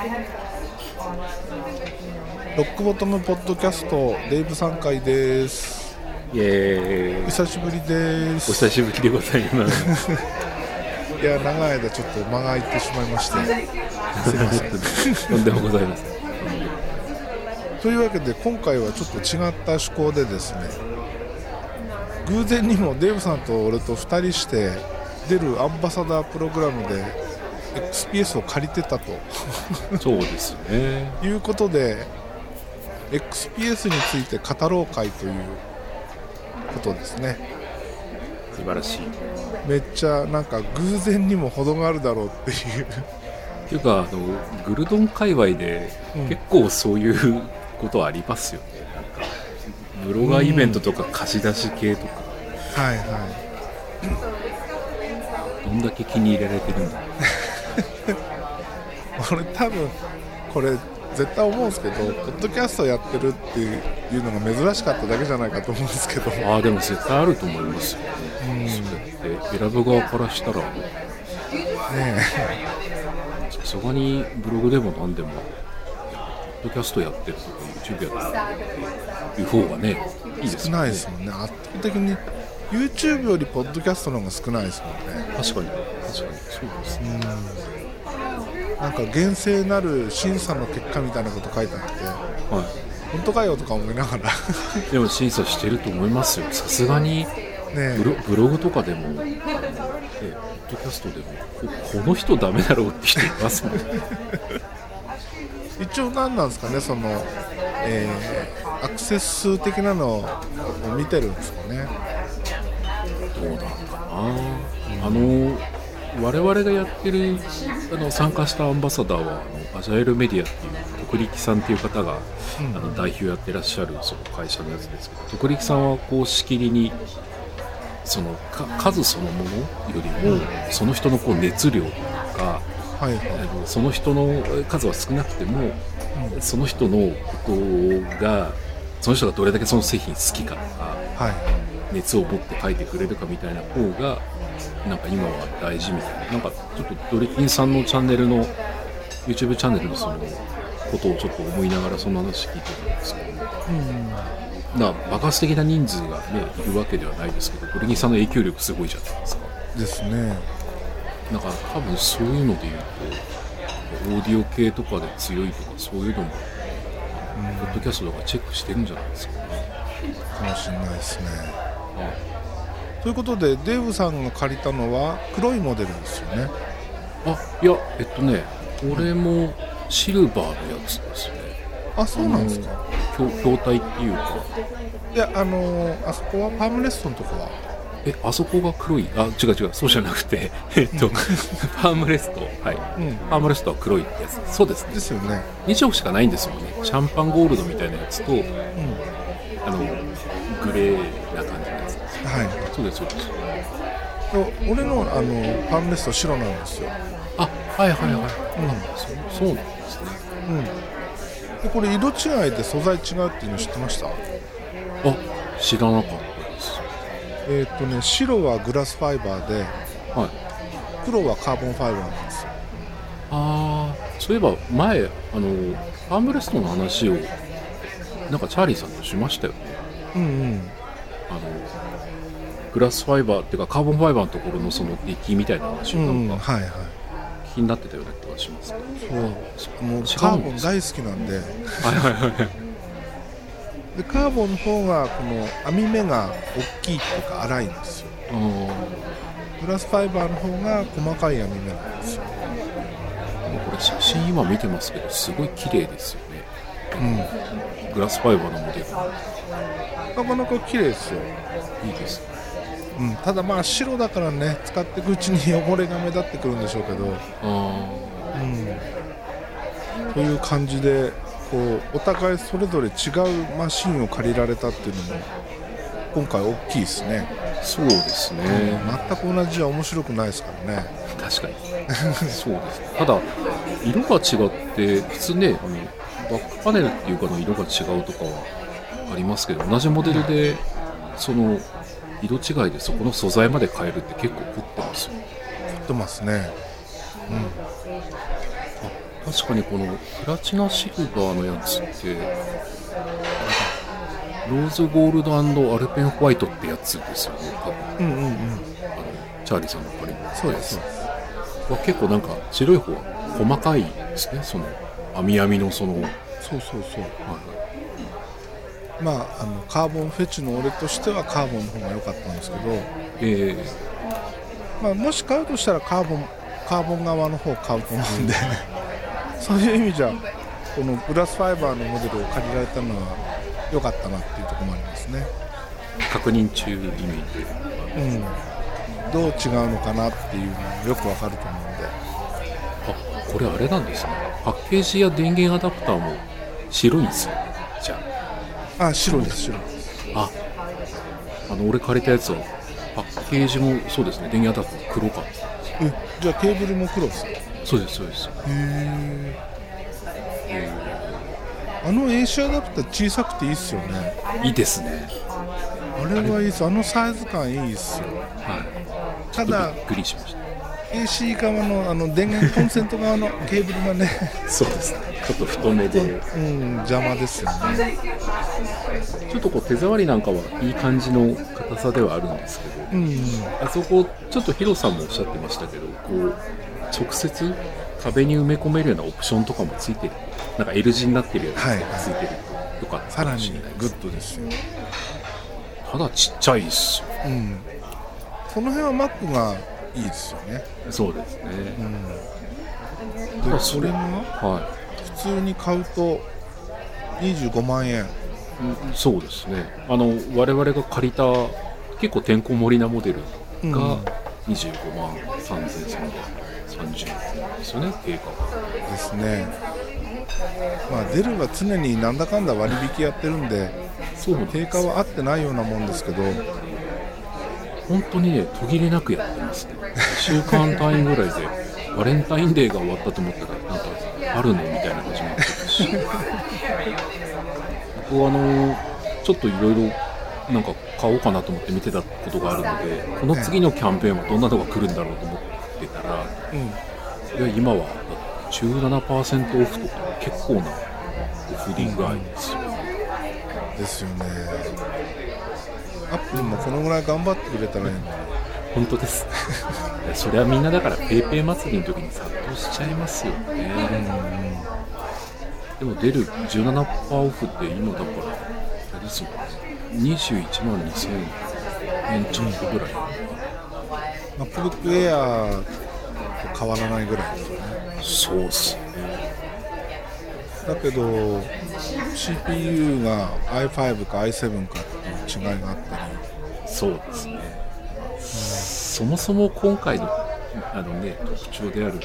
ロックボトムポッドキャストデイブ3回です。イエーイ。久しぶりです。お久しぶりでございます。いや長い間ちょっと間が空いてしまいまして。すいませんとんでもございません。というわけで今回はちょっと違った趣向でですね偶然にもデーブさんと俺と2人して出るアンバサダープログラムで XPS を借りてたと。そうですね。いうことで XPS について語ろう会ということですね。素晴らしい。めっちゃなんか偶然にも程があるだろうっていう。っていうかあのグルドン界隈でうん。結構そういうことありますよね、なんかブロガーイベントとか貸し出し系とか、はいはどんだけ気に入られてるんだい 俺多分これ絶対思うんですけどポッドキャストやってるっていうのが珍しかっただけじゃないかと思うんですけど。ああでも絶対あると思いますよ、うん。ねそれって選ぶ側からしたら。え。さすがにブログでも何でもポッドキャストやってるとか YouTube やってるっていう方がねいいです少ないですもんね。圧倒的に YouTube よりポッドキャストの方が少ないですもんね。確かに。確かに。そうですねなんか厳正なる審査の結果みたいなこと書いてあっては本当かよとか思いながら。ね いでも審査してると思いますよ。さすがにえ。ブロブログとかでも、えポッドキャストでもここの人ダメだろうって人いますもんね。一応何なんですかねその、えーアクセス数的なのを見てるんですかね。どうなんかな。あの我々がやってるあの参加したアンバサダーはあのアジャイルメディアっていう徳力さんっていう方が、うん。あの代表やってらっしゃるその会社のやつですけど徳力さんはこうしきりにそのか数そのものよりも、その人のこう熱量とかはいはい。あのその人の数は少なくても、その人のことがその人がどれだけその製品好きかとかはい。熱を持って書いてくれるかみたいな方がなん。か今は大事みたいななん。かちょっとドリキンさん。のチャンネルの YouTube チャンネルのそのことをちょっと思いながらその話聞いてたん。ですけど、な爆発的な人数がねいるわけではないですけどドリキンさん。の影響力すごいじゃないですかですねだから多分そういうので言うとオーディオ系とかで強いとかそういうのも、ポッドキャストとかチェックしてるん。じゃないですかね、かもしれないですねあということでデーブさんが借りたのは黒いモデルですよね。あいやえっとねこれもシルバーのやつですね。あそうなんですか。筐筐体っていうか。いやあのーあそこはパームレストのとこは？えあそこが黒い？あ違う違うそうじゃなくて えっとパームレスト。はい、うん。パームレストは黒いってやつ。そうですね。ですよね。2色しかないんですもんね。シャンパンゴールドみたいなやつとうん。あのグレーそうですそうです。で俺のあのパームレスト白なんですよ。あはいはいはい、うんそそうなんですね。うん。でこれ色違いで素材違うっていうの知ってました？あ知らなかったです。えっ、とね白はグラスファイバーではい。黒はカーボンファイバーなんですよ。ああそういえば前あのアームレストの話をなんかチャーリーさんとしましたよね。うんうん。あのグラスファイバーっていうかカーボンファイバーのところのそのデッキみたいな話をうんはいはい。気になってたような気がしますけど、そう。もうカーボン大好きなんで。はいはいはい。はいでカーボンの方がこの網目が大きいとか粗いんですよ。グラスファイバーの方が細かい網目なんですよ。でもこれ写真今見てますけどすごい綺麗ですよね。うん。グラスファイバーのモデル。なかなか綺麗ですよ、いいですねうん、ただまあ白だからね使っていくうちに汚れが目立ってくるんでしょうけど、あうん、という感じでこうお互いそれぞれ違うマシンを借りられたっていうのも今回大きいですね、あそうですね、全く同じじゃ面白くないですからね。確かに。そうです。ただ色が違って普通ねあのバックパネルっていうかの色が違うとかはありますけど同じモデルでその色違いでそこの素材まで変えるって結構凝ってますよ。凝ってますね。確かにこのプラチナシルバーのやつってローズゴールドアルペンホワイトってやつですよね多分。うんうんうん。あのチャーリーさんの借りのそうです。は結構なんか白い方は細かいですねその網網のその、はいそうそうそう。はまああのカーボンフェチの俺としてはカーボンの方が良かったんですけど、い、え。まあ、もし買うとしたらカーボンカーボン側の方を買うと思うんで。そういう意味じゃこのグラスファイバーのモデルを借りられたのは良かったなっていうところもありますね、ー確認中イメージうん、どう違うのかなっていうのもよくわかると思うんで。あこれあれなんですね。パッケージや電源アダプターも白いんですよじゃあ白です白あああの俺借りたやつはパッケージもそうですね。電源アダプター黒か。えじゃあケーブルも黒ですそうですそうです。えあの AC アダプター小さくていいっすよね。いいですね。あれはいいっす。あのサイズ感いいっすよ。はい。ただびっくりしました AC 側のあの電源コンセント側のケーブルがねそうですね。ちょっと太めで。うん邪魔ですよね。ちょっとこう手触りなんかはいい感じの硬さではあるんですけどうん。あそこちょっとヒロさんもおっしゃってましたけどこう直接壁に埋め込めるようなオプションとかもついてる。なんか L 字になってるやつがはいついてるとよかったさからもしにれないですグッドですよただちっちゃいっすよ。うん。その辺は Mac がいいですよね。そうですね、であそれがは普通に買うと25万円。いうんそうですね。あの我々が借りた結構てんこ盛りなモデルうん。が25万3330円ですよね定価が。ですね。まあデルは常になんだかんだ割引やってるんでそう定価は合ってないようなもんですけど本当にね途切れなくやってますね。1週間単位ぐらいでバレンタインデーが終わったと思ったらなんかあるのみたいな始まってたし。僕はあのちょっといろいろなんか買おうかなと思って見てたことがあるのでこの次のキャンペーンはどんなのが来るんだろうと思ってたらうん。いや今は17%オフとか結構なオフ利具合ですよ、ですよねアップルもこのぐらい頑張ってくれたらいいのに。本当です。それはみんなだから PayPay 祭りの時に殺到しちゃいますよね、でも出る17%オフって今だからあれですもんね21万2000円ちょっとぐらい、MacBook Air と変わらないぐらいですよね。そうっすね。だけど CPU が i5 か i7 かって違いがあったりそうですね、そもそも今回のあの、ね、特徴である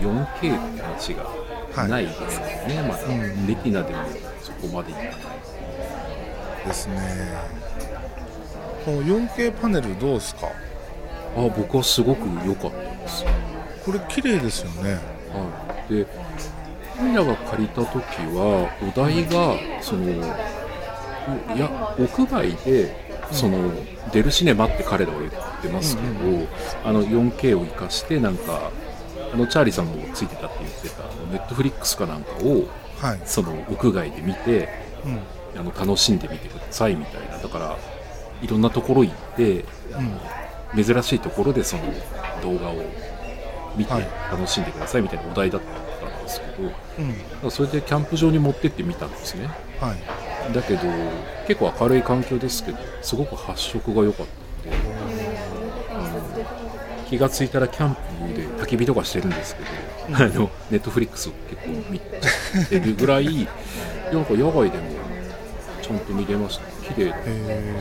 4K って話がないですからね、まだ、うんレティナでもそこまでいかないですね。この 4K パネルどうですか？あ僕はすごく良かったです。これ綺麗ですよね。はい、で彼らが借りた時はお題がそのいや屋外でその、デルシネマって彼らは言ってますけど、あの 4K を生かしてなんかあのチャーリーさんもついてたって言ってたネットフリックスかなんかをはい、その屋外で見てうん。あの楽しんでみてくださいみたいな。だからいろんなところ行ってうん、珍しいところでその動画を見てはい。楽しんでくださいみたいなお題だったんですけど、だかうん、らそれでキャンプ場に持ってってみたんですね。はい、だけど結構明るい環境ですけどすごく発色が良かったのであの気がついたらキャンプで焚き火とかしてるんですけど、あのネットフリックスを結構見てるぐらいなんか野外でもちゃんと見れました。綺麗だえ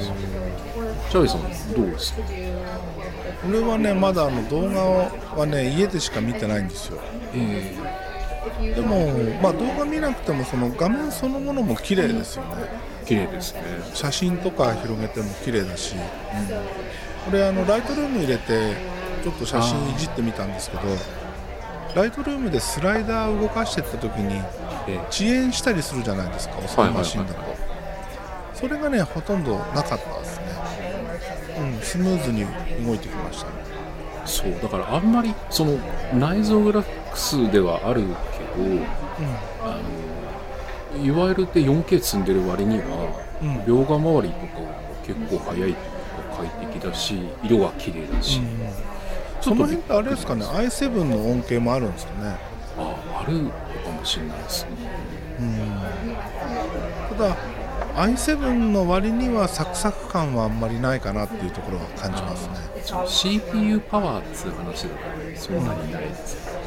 チャー。リーさんどうですか？ー、俺はねまだあの動画はね家でしか見てないんですよ。えでもまあ動画見なくてもその画面そのものも綺麗ですよね。ー、綺麗ですね。写真とか広げても綺麗だし、これあのライトルーム入れてちょっと写真いじってみたんですけどライトルームでスライダーを動かしてった時にえー遅延したりするじゃないですか遅いはいはいはい。マシンだと。それがねほとんどなかったですね。うんスムーズに動いてきましたね。そうだからあんまりその内蔵グラフィ X ではあるけどあのいわゆるで 4K 積んでる割には、うん。うん描画周りとかが結構早いというか快適だし色が綺麗だし、その辺ってあれですかね？i7 の恩恵もあるんですかね？ああるのかもしれないですね。ただ i7 の割にはサクサク感はあんまりないかなっていうところは感じますね。CPU パワーっつう話だとそんなにないですねね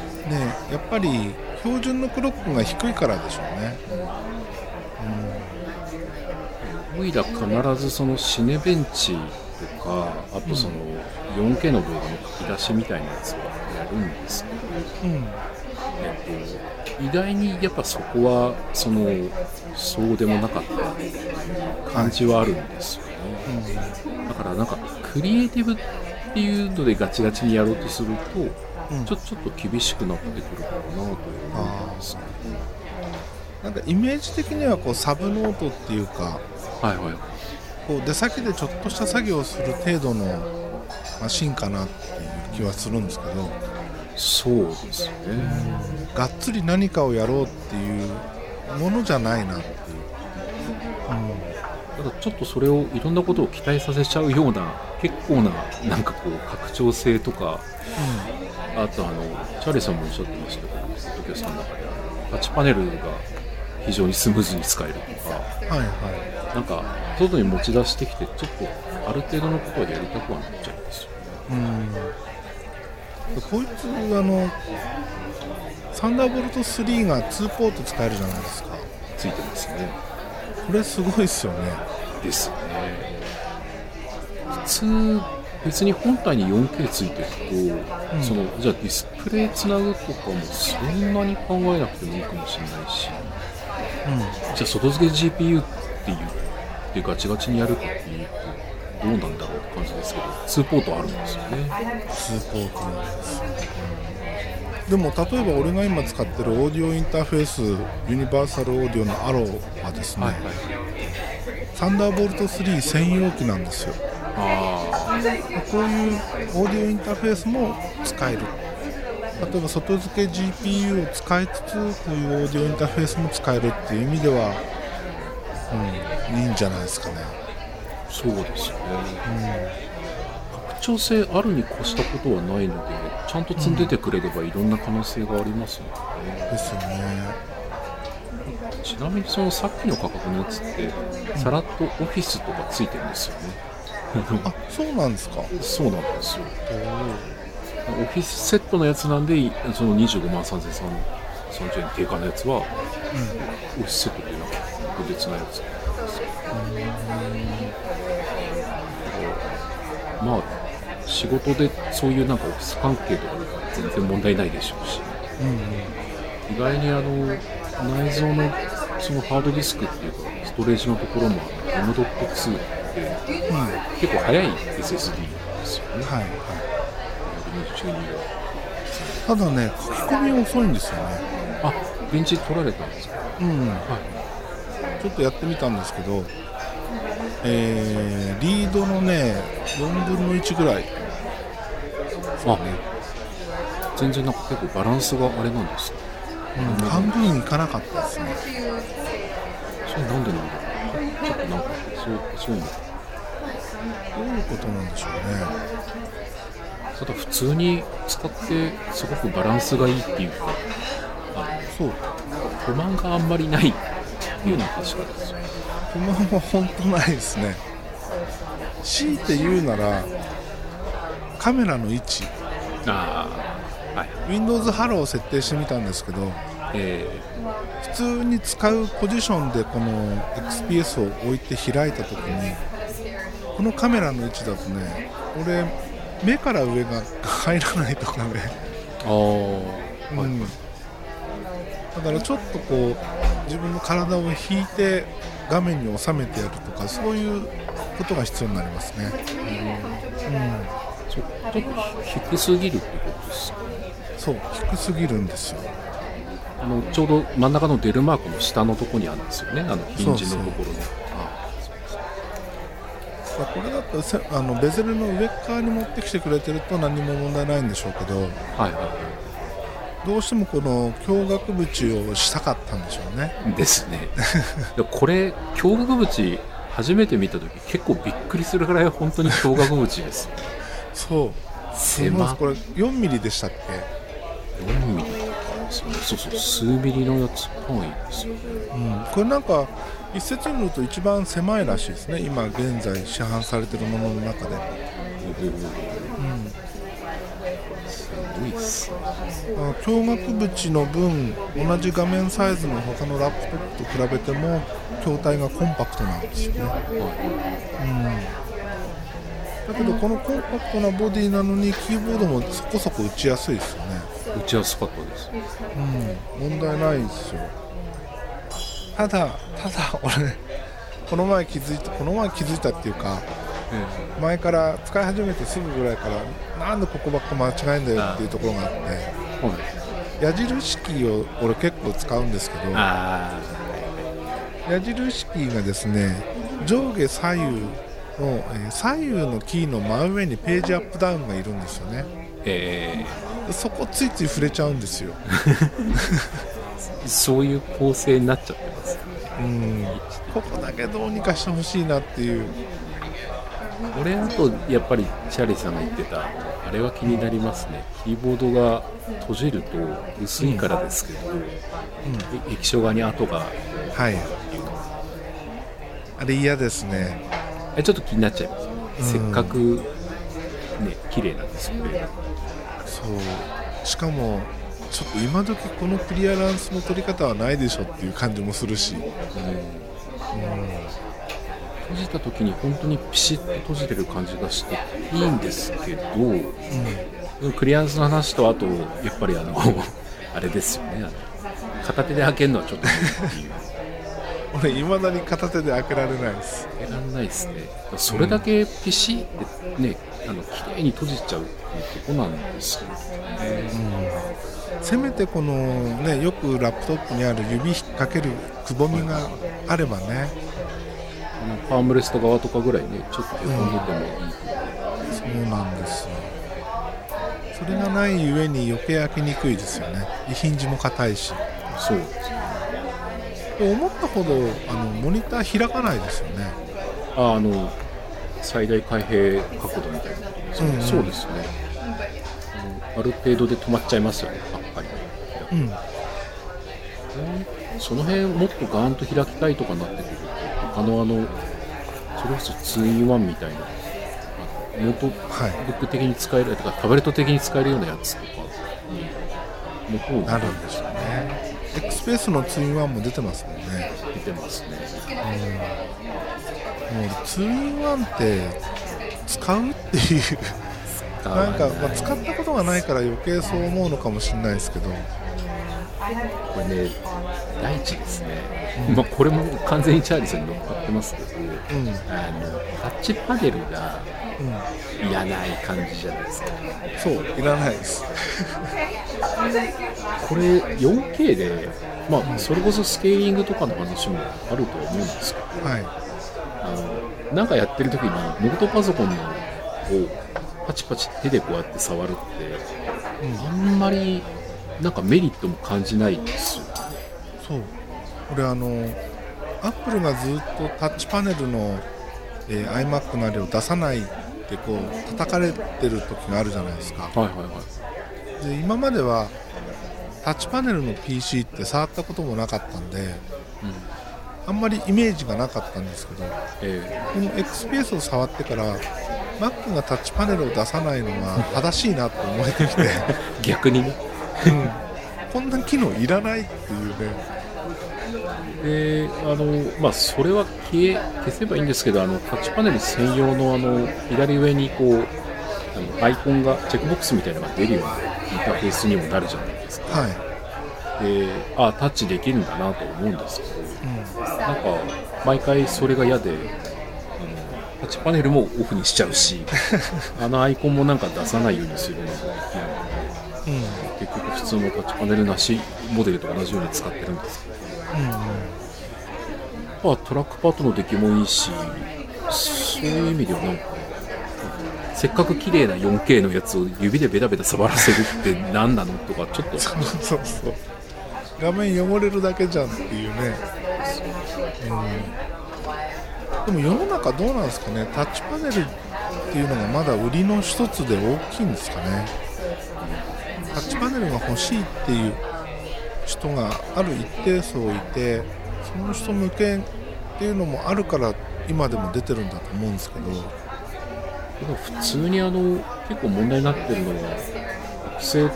やっぱり標準のクロックが低いからでしょうね。オイラ必ずそのシネベンチとかあとその 4K の動画の書き出しみたいなやつはやるんですけど、うん。えっと、意外にやっぱそこはそのそうでもなかった感じはあるんですよね、だからなんかクリエイティブっていうのでガチガチにやろうとすると、うんちょちょっと厳しくなってくるかなと思いますねなんかイメージ的にはこうサブノートっていうかはいはい。こう出先でちょっとした作業をする程度のマシンかなっていう気はするんですけどそうですね、がっつり何かをやろうっていうものじゃないなっていう、ただちょっとそれをいろんなことを期待させちゃうような結構ななんかこう拡張性とかあとあのチャーリーさんもおっしゃってましたけどポッドキャストの中でタッチパネルが非常にスムーズに使えるとかうん、はい。はなんか外に持ち出してきてちょっとある程度のことはやりたくはなっちゃうんですよい、うん、こいつあのサンダーボルト3が2ポート使えるじゃないですか。ついてますね。これすごいっすよね。ですね。普通別に本体に 4K ついてると、うん。そのじゃあディスプレイつなぐとかもそんなに考えなくてもいいかもしれないしじゃあ外付け GPU って言ってガチガチにやるかっていうとどうなんだろうって感じですけど2ポートあるんですよね。2ポートなんです。よ、でも例えば俺が今使ってるオーディオインターフェースユニバーサルオーディオのアローはですね、はいはい。サンダーボルト3専用機なんですよ。あこういうオーディオインターフェースも使える。例えば外付け GPU を使いつつこういうオーディオインターフェースも使えるっていう意味では、うん、いいんじゃないですかね。あそうですね、拡張性あるに越したことはないのでちゃんと積んでてくれればいろんな可能性がありますので、ね。ですよね。ちなみにそのさっきの価格のやつってさらっとオフィスとかついてるんですよねあそうなんですか。そうなんですよ。オフィスセットのやつなんでその25万3330円定価のやつは、オフィスセットっていうのは特別なやつ。なまあ仕事でそういうなんかオフィス関係とかで全然問題ないでしょうし。意外にあの内蔵のそのハードディスクっていうかストレージのところも M.2 って結構速い SSD ですよね。はいはい。122がただね書き込み遅いんですよね。あ電池取られたんですか。うん。はいちょっとやってみたんですけどえーリードのね4分の1ぐらい。あ全然なんか結構バランスがあれなんですねうん半分いかなかったですねそれなんでなんだろうちょっとなんかそうそういうのどういうことなんでしょうね。ただ普通に使ってすごくバランスがいいっていうかあそう。不満があんまりないっていうのは確かですよ不満は本当ないですね。強いて言うならカメラの位置。ああ Windows ハローを設定してみたんですけどえ普通に使うポジションでこの XPS を置いて開いた時にこのカメラの位置だとね俺目から上が入らないとかね、うん、だからちょっとこう自分の体を引いて画面に収めてやるとかそういうことが必要になりますね、そうちょっと低すぎるってことですかそう低すぎるんですよ。あのちょうど真ん中のデルマークの下のところにあるんですよね。あのヒンジのところにあまあこれだとせあのベゼルの上側に持ってきてくれてると何も問題ないんでしょうけどはいはいはい。どうしてもこの驚愕縁をしたかったんでしょうね。ですね。でこれ驚愕縁初めて見た時結構びっくりするぐらい本当に驚愕縁です そう。狭これ4ミリでしたっけ？4ミリですよねそうそう数ミリのやつっぽいですよね、うん、これなんか一説によると一番狭いらしいですね。今現在市販されてるものの中で、うん、すごいっす。ね驚愕縁の分同じ画面サイズの他のラップトップと比べても筐体がコンパクトなんですよね、はいうん、だけどこのコンパクトなボディなのにキーボードもそこそこ打ちやすいですよね。打ちやすかったです。うん問題ないですよ。ただただ 俺ねこの前気づいたこの前気づいたっていうか前から使い始めてすぐぐらいからなんでここばっか間違えんだよっていうところがあってはい矢印キーを俺結構使うんですけどあ矢印キーがですね上下左右の、えー左右のキーの真上にページアップダウンがいるんですよね。えでそこついつい触れちゃうんですよ。ーそういう構成になっちゃってます。うん。ここだけどうにかしてほしいなっていう。俺あとやっぱりチャーリーさんが言ってたあれは気になりますね。キーボードが閉じると薄いからですけど、え液晶側に跡がはい。あれ嫌ですね。えちょっと気になっちゃいます。よね、せっかくね綺麗なんですよねそう。しかもちょっと今時このクリアランスの取り方はないでしょっていう感じもするし。閉じた時に本当にピシッと閉じてる感じがしていいんですけど、クリアランスの話とあとやっぱりあの あれですよね。あの片手で開けるのはちょっとっていう。俺いまだに片手で開けられないです。開けられないですね。それだけピシッてねあの綺麗に閉じちゃうっていうとこなん。ですよね、せめてこのねよくラップトップにある指引っ掛けるくぼみがあればね。あのパームレスト側とかぐらいねちょっとへこんでてもいい、そうなんですよ。それがないゆえに余計開けにくいですよね。遺品字も硬いし。そう。ですね思ったほどあのモニター開かないですよね。ああの最大開閉角度みたいな。うんうん。そうですねある程度で止まっちゃいますよねやっぱり。うん。その辺もっとガーンと開きたいとかなってくると他のあのそれこそ 2-in-1 みたいなノートはい。ブック的に使えるとかタブレット的に使えるようなやつとかの方なるんでしょうね XPS の 2-in-1 も出てますもんね。出てますね。もう 2-in-1 って使うっていうなんか、まあ、使ったことがないから余計そう思うのかもしれないですけど。これね第一ですね、まあこれも完全にチャーリーさんに乗っかってますけどうん。うんあのタッチパネルがいらない感じじゃないですか。そういらないです。これ 4K でまあそれこそスケーリングとかの話もあるとは思うんですけどはい。あのなんかやってる時にノートパソコンのをパチパチ手でこうやって触るって、あんまりなんかメリットも感じないんですよそう。俺あのアップルがずっとタッチパネルの、えー iMac なりを出さないってこう叩かれてる時があるじゃないですか。はいはいはい。で今まではタッチパネルの PC って触ったこともなかったんであんまりイメージがなかったんですけどえこの XPS を触ってから Mac がタッチパネルを出さないのが正しいなと思えてきて、ー 逆にね。うん。こんな機能いらないっていうね。であのまあそれは消え消せばいいんですけどあのタッチパネル専用のあの左上にこうあのアイコンがチェックボックスみたいなのが出るようなインターフェースにもなるじゃないですか。はい、であタッチできるんだなと思うんですけどうん。なんか毎回それが嫌でタッチパネルもオフにしちゃうし あのアイコンもなんか出さないようにするのも嫌なのでうん結局普通のタッチパネルなしモデルと同じように使ってるんですけどうんまあ、トラックパッドの出来もいいし、そういう意味ではなんか、せっかく綺麗な 4K のやつを指でベタベタ触らせるって何なのとかちょっと。そうそうそう。画面汚れるだけじゃんっていうね、うん、でも世の中どうなんですかね。タッチパネルっていうのがまだ売りの一つで大きいんですかね。タッチパネルが欲しいっていう人がある一定層いてその人向けっていうのもあるから今でも出てるんだと思うんですけど。でも普通にあの結構問題になってるのは学生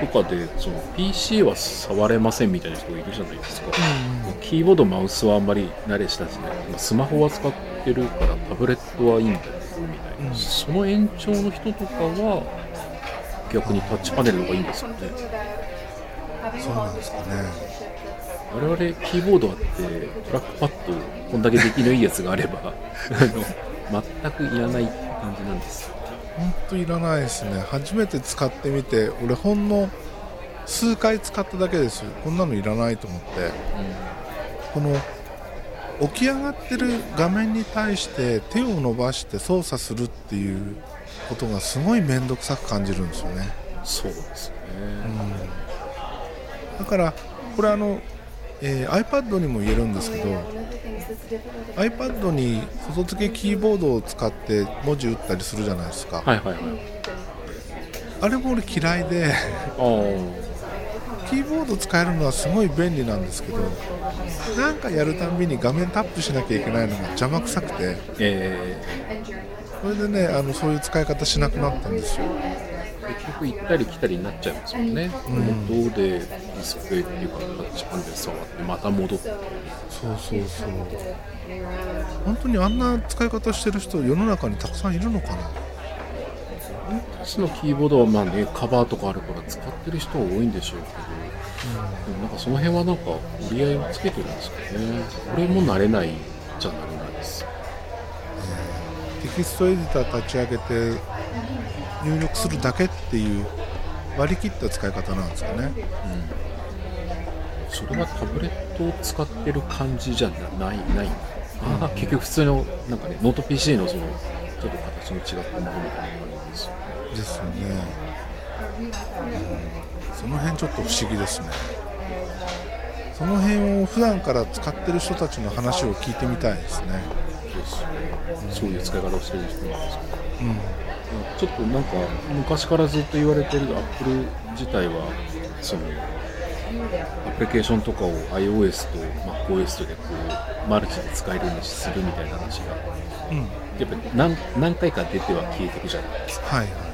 とかでその PC は触れませんみたいな人がいるじゃないですか、キーボードマウスはあんまり慣れ親しない。まあスマホは使ってるからタブレットはいいんだけどみたいな、うん。その延長の人とかは逆にタッチパネルの方がいいんですよね。そうなんですかね。我々キーボードあってトラックパッドこんだけ出来のいいやつがあれば あの全くいらない感じなんですよ本当いらないですね。初めて使ってみて俺ほんの数回使っただけですよ。こんなのいらないと思って。この起き上がってる画面に対して手を伸ばして操作するっていうことがすごい面倒くさく感じるんですよね。そうですね、だからこれあの、えー iPad にも言えるんですけど iPad に外付けキーボードを使って文字打ったりするじゃないですか、はいはいはい。あれも俺嫌いでキーボード使えるのはすごい便利なんですけどなんかやるたんびに画面タップしなきゃいけないのが邪魔くさくてえそれでねあのそういう使い方しなくなったんですよ。ー結局行ったり来たりになっちゃいますもんね、うん。元でディスプレイっていうかタッチパネル触ってまた戻ってそうそうそう。本当にあんな使い方してる人世の中にたくさんいるのかな。私のキーボードはまあねカバーとかあるから使ってる人は多いんでしょうけど、でもなんかその辺はなんか折り合いをつけてるんですかね。俺も慣れないじゃ慣れないですテキストエディター立ち上げて入力するだけっていう割り切った使い方なんですかね。それはタブレットを使ってる感じじゃなない。ないあー結局普通のなんかねノート PC のそのちょっと形の違ったものみたいなのがあるんですよ。ですよね、うん。その辺ちょっと不思議ですね。その辺を普段から使ってる人たちの話を聞いてみたいですね。そうですそういう使い方をしてる人なんですけど。うんちょっとなんか昔からずっと言われてる Apple 自体はそのアプリケーションとかを iOS と MacOS とでこうマルチで使えるようにするみたいな話が。うん。やっぱり何何回か出ては消えていくじゃないですか。はい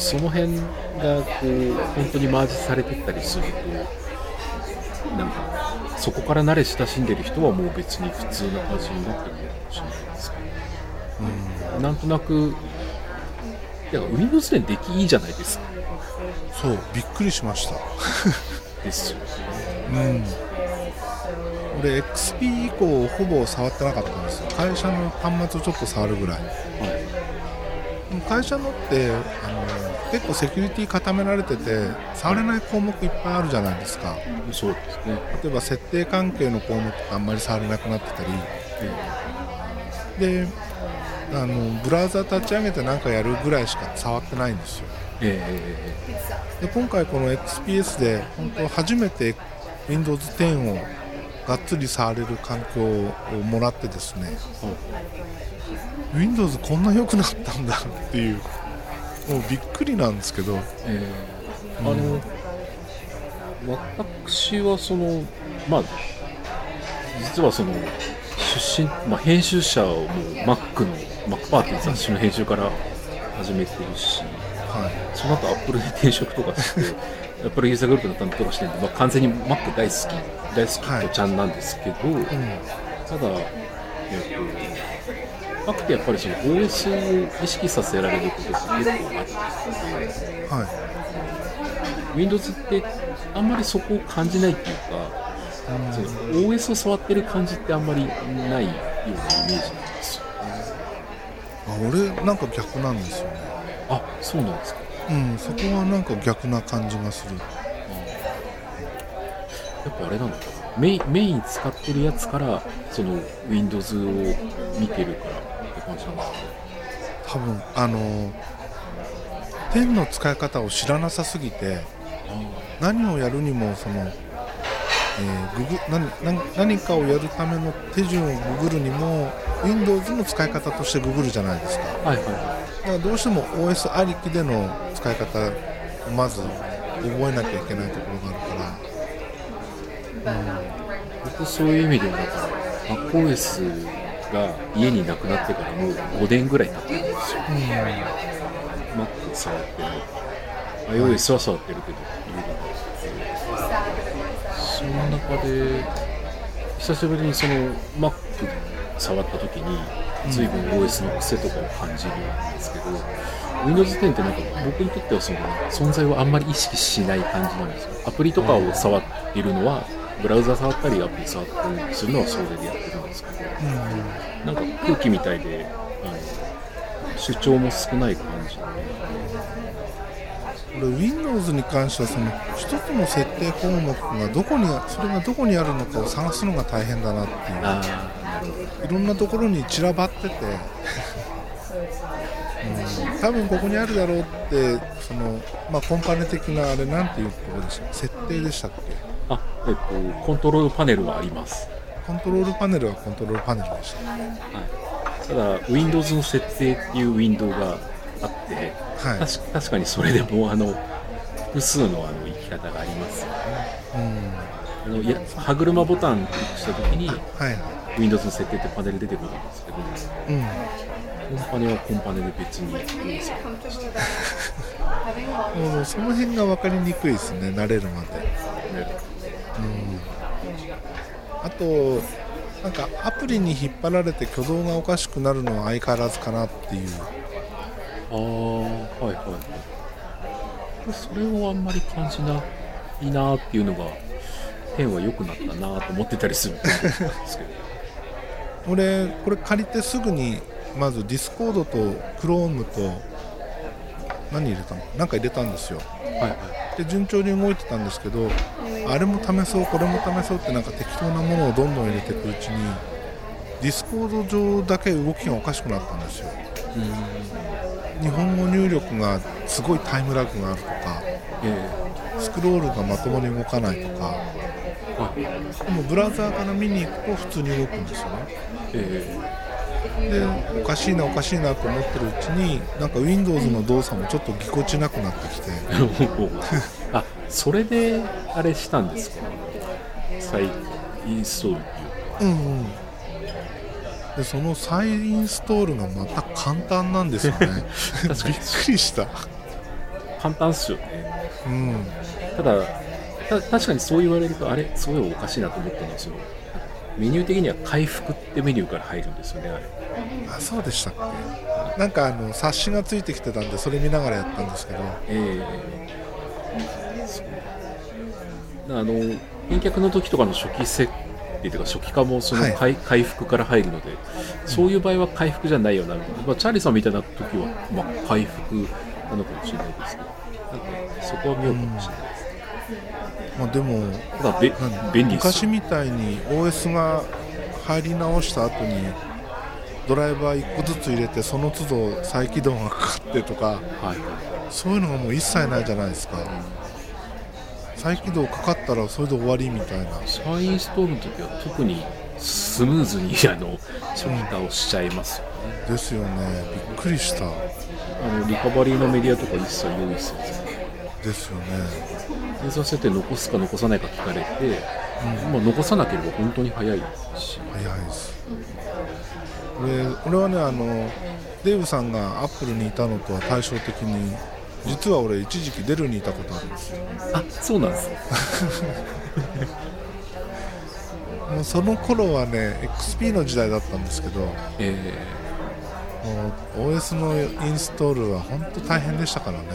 その辺がこう本当にマージされてったりするとなんかそこから慣れ親しんでる人はもう別に普通な感じになってるのかもしれないですけどなんとなくいや Windows 10出来いいじゃないですか。そうびっくりしました。ですよね。うん。俺 XP 以降ほぼ触ってなかったんですよ。会社の端末をちょっと触るぐらい。はい。会社のってあの結構セキュリティ固められてて触れない項目いっぱいあるじゃないですか。そうですね。例えば設定関係の項目ってあんまり触れなくなってたり。であのブラウザ立ち上げて何かやるぐらいしか触ってないんですよ。えで今回この XPS で本当初めて Windows 10をがっつり触れる環境をもらってですねー Windows こんな良くなったんだっていうもうびっくりなんですけど。えーあの、私はその、まあ、実はその、出身、まあ、編集者をもう Mac の、Mac パーティー雑誌の編集から始めてるし、はいその後 Apple で転職とかして、Apple ユーザーグループの担当とかしてるんで、まあ、完全に Mac 大好き、大好きとちゃんなんですけど、うんただ、えっと、Mac ってやっぱりその OS を意識させられることが結構あって、はい Windows ってあんまりそこを感じないっていうか、その OS を触ってる感じってあんまりないようなイメージなんですよ。あ俺なんか逆なんですよね。あ、そうなんですか。うんそこはなんか逆な感じがする。やっぱあれなのかなメインメイン使ってるやつからその Windows を見てるからって感じなんですかね。多分あのペンの使い方を知らなさすぎて何をやるにもその、えーググ何何何かをやるための手順をググるにも Windows の使い方としてググるじゃないですか。はいはいだからどうしても OS ありきでの使い方をまず覚えなきゃいけないところがあるから。僕そういう意味ではだから MacOS が家になくなってからもう5年ぐらい経ってるんですよ。Mac 触ってない。iOS は触ってるけどいうのがあってその中で久しぶりにその Mac 触った時に随分 OS の癖とかを感じるんですけど、Windows 10ってなんか僕にとってはその存在をあんまり意識しない感じなんですよ。アプリとかを触っているのはブラウザ触ったりアプリ触ったりするのはそれでやってるんですけどなんか空気みたいであの主張も少ない感じで。これ Windows に関してはその一つの設定項目がどこにそれがどこにあるのかを探すのが大変だなっていういろんなところに散らばってて、うん、多分ここにあるだろうってその、まあ、コンパネ的なあれなんていうところでした設定でしたっけ？あえっとコントロールパネルはあります。コントロールパネルはコントロールパネルでしたねはい、ただ Windows の設定っていうウィンドウがあって、はい。確か確かにそれでもあの複数のあの生き方がありますよね。うん。あのいや歯車ボタンをクリックした時にはい。は Windows の設定ってパネル出てくるん。ですけどうん。コンパネはコンパネで別に用意されてもうその辺が分かりにくいですね慣れるまでね、うん。あとなん。かアプリに引っ張られて挙動がおかしくなるのは相変わらずかなっていうああはいはいはいそれをあん。まり感じないなっていうのが変は良くなったなと思ってたりするん。ですけど俺これ借りてすぐにまず Discord と Chrome と何入れたの？なんか入れたんですよ。はいはい。で順調に動いてたんですけどあれも試そうこれも試そうってなんか適当なものをどんどん入れていくうちに Discord 上だけ動きがおかしくなったんですよ。日本語入力がすごいタイムラグがあるとかえ。スクロールがまともに動かないとかでもブラウザーから見に行くと普通に動くんですよね。えでおかしいなおかしいなと思ってるうちになんか Windows の動作もちょっとぎこちなくなってきて。え あそれであれしたんですか？再インストールっていうか。うんうん。でその再インストールがまた簡単なんですよね。びっくりした。簡単っすよね。うん。ただた確かにそう言われるとあれすごいおかしいなと思ったのはそのメニュー的には回復ってメニューから入るんですよねあれ。あそうでしたっけ？なんかあの冊子がついてきてたんでそれ見ながらやったんですけど。ええそう。あの返却の時とかの初期設定というか初期化もそのはい。回,、回復から入るのでそういう場合は回復じゃないよなみたいな、まあ、チャーリーさんみたいな時は、まあ、回復なのかもしれないですけど。なんかそこは妙かもしれない。ですね、まあでも便利昔みたいに OS が入り直した後にドライバー1個ずつ入れてその都度再起動がかかってとかはいはい。そういうのがもう一切ないじゃないですか。再起動かかったらそれで終わりみたいな。再インストールの時は特にスムーズにあの初期化をしちゃいますよね、ですよね。びっくりした。あのリカバリーのメディアとか一切用意せずですよね。演算設定残すか残さないか聞かれて、まあ、残さなければ本当に早いし。早いです。俺俺はねあのデーブさんがアップルにいたのとは対照的に実は俺一時期デルにいたことあるんですよ。あそうなんです。ね もうその頃はね XP の時代だったんですけどもえ。う OS のインストールは本当大変でしたからね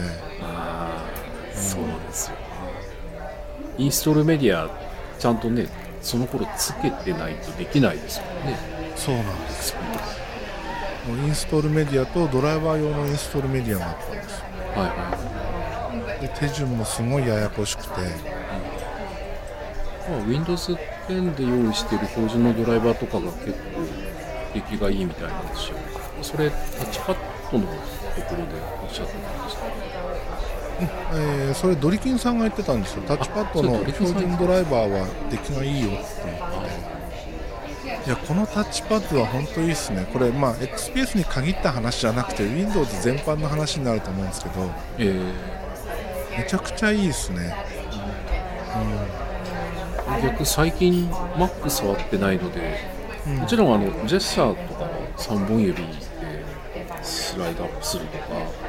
そうですよ。ねインストールメディアちゃんとねその頃つけてないとできないですよね。そうなんですもうインストールメディアとドライバー用のインストールメディアがあったんですよ。はいはい。で手順もすごいややこしくて。まあ、Windows 10で用意している標準のドライバーとかが結構出来がいいみたいなんですよ。それ、タッチパッドのところでおっしゃってたんですかえーそれドリキンさんが言ってたんですよ。タッチパッドの標準ドライバーは出来がいいよって言っていやこのタッチパッドは本当いいですね。これまあ XPS に限った話じゃなくて Windows 全般の話になると思うんですけど。えーめちゃくちゃいいですね。逆最近 Mac 触ってないので、うん。もちろんあのジェスチャーとかの3本指でスライドアップするとか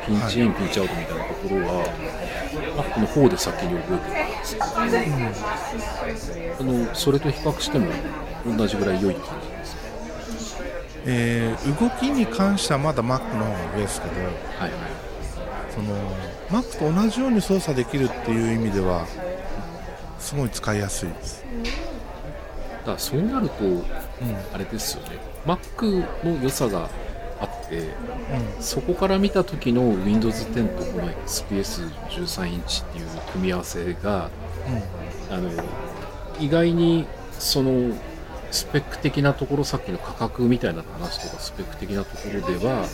ピンチイン、ピンチアウトみたいなところは Mac の方で先に覚えてるんですけど、あのそれと比較しても同じぐらい良い感じですか？えー動きに関してはまだ Mac の方が上ですけどはいはいその Mac と同じように操作できるっていう意味ではすごい使いやすいです、だからそうなるとあれですよね。Mac の良さがあってそこから見た時の Windows 10とこの XPS13 インチっていう組み合わせがあの意外にそのスペック的なところさっきの価格みたいな話とかスペック的なところでは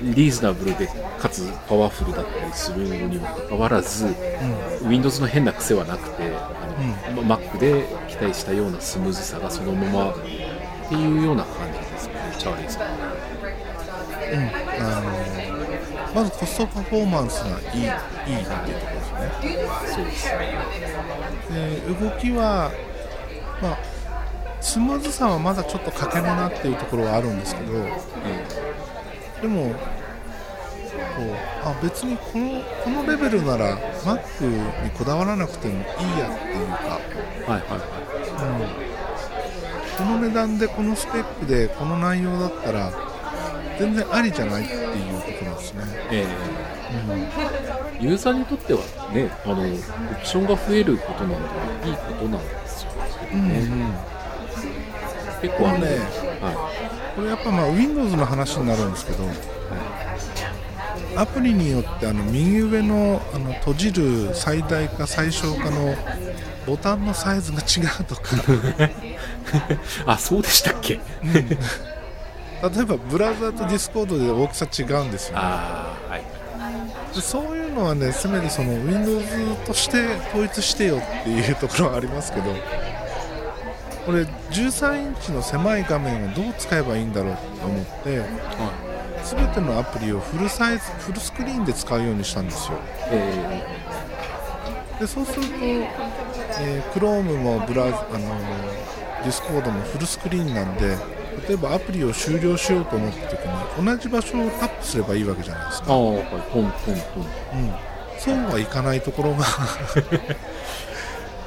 リーズナブルでかつパワフルだったりするにもかかわらず Windows の変な癖はなくてあの、ま Mac で期待したようなスムーズさがそのままっていうような感じですかね。チャーリーさんは。あのまずコストパフォーマンスがいいいいっていうところですね。そうです。ねで動きは、まあ、スムーズさはまだちょっと欠けるなっていうところはあるんですけどでもこうあ別にこのこのレベルなら Mac にこだわらなくてもいいやっていうか、はいはいはい。この値段でこのスペックでこの内容だったら全然ありじゃないっていうところですね。ええ。ユーザーにとってはねあのオプションが増えることなんでいいことなんですようんね、結構あのねはこれやっぱまあ Windows の話になるんですけどアプリによってあの右上のあの閉じる最大か最小かのボタンのサイズが違うとか。い、あそうでしたっけ？例えばブラウザーと Discord で大きさ違うんですよ、ね、でそういうのはねせめてその Windows として統一してよっていうところはありますけどこれ13インチの狭い画面をどう使えばいいんだろうと思っては全てのアプリをフルサイズフルスクリーンで使うようにしたんですよ。いえ。でそうすると、えー Chrome もブラウザあの Discord もフルスクリーンなんで例えばアプリを終了しようと思った時に同じ場所をタップすればいいわけじゃないですか、ーああはいポンポンポンうん、そうはいかないところが。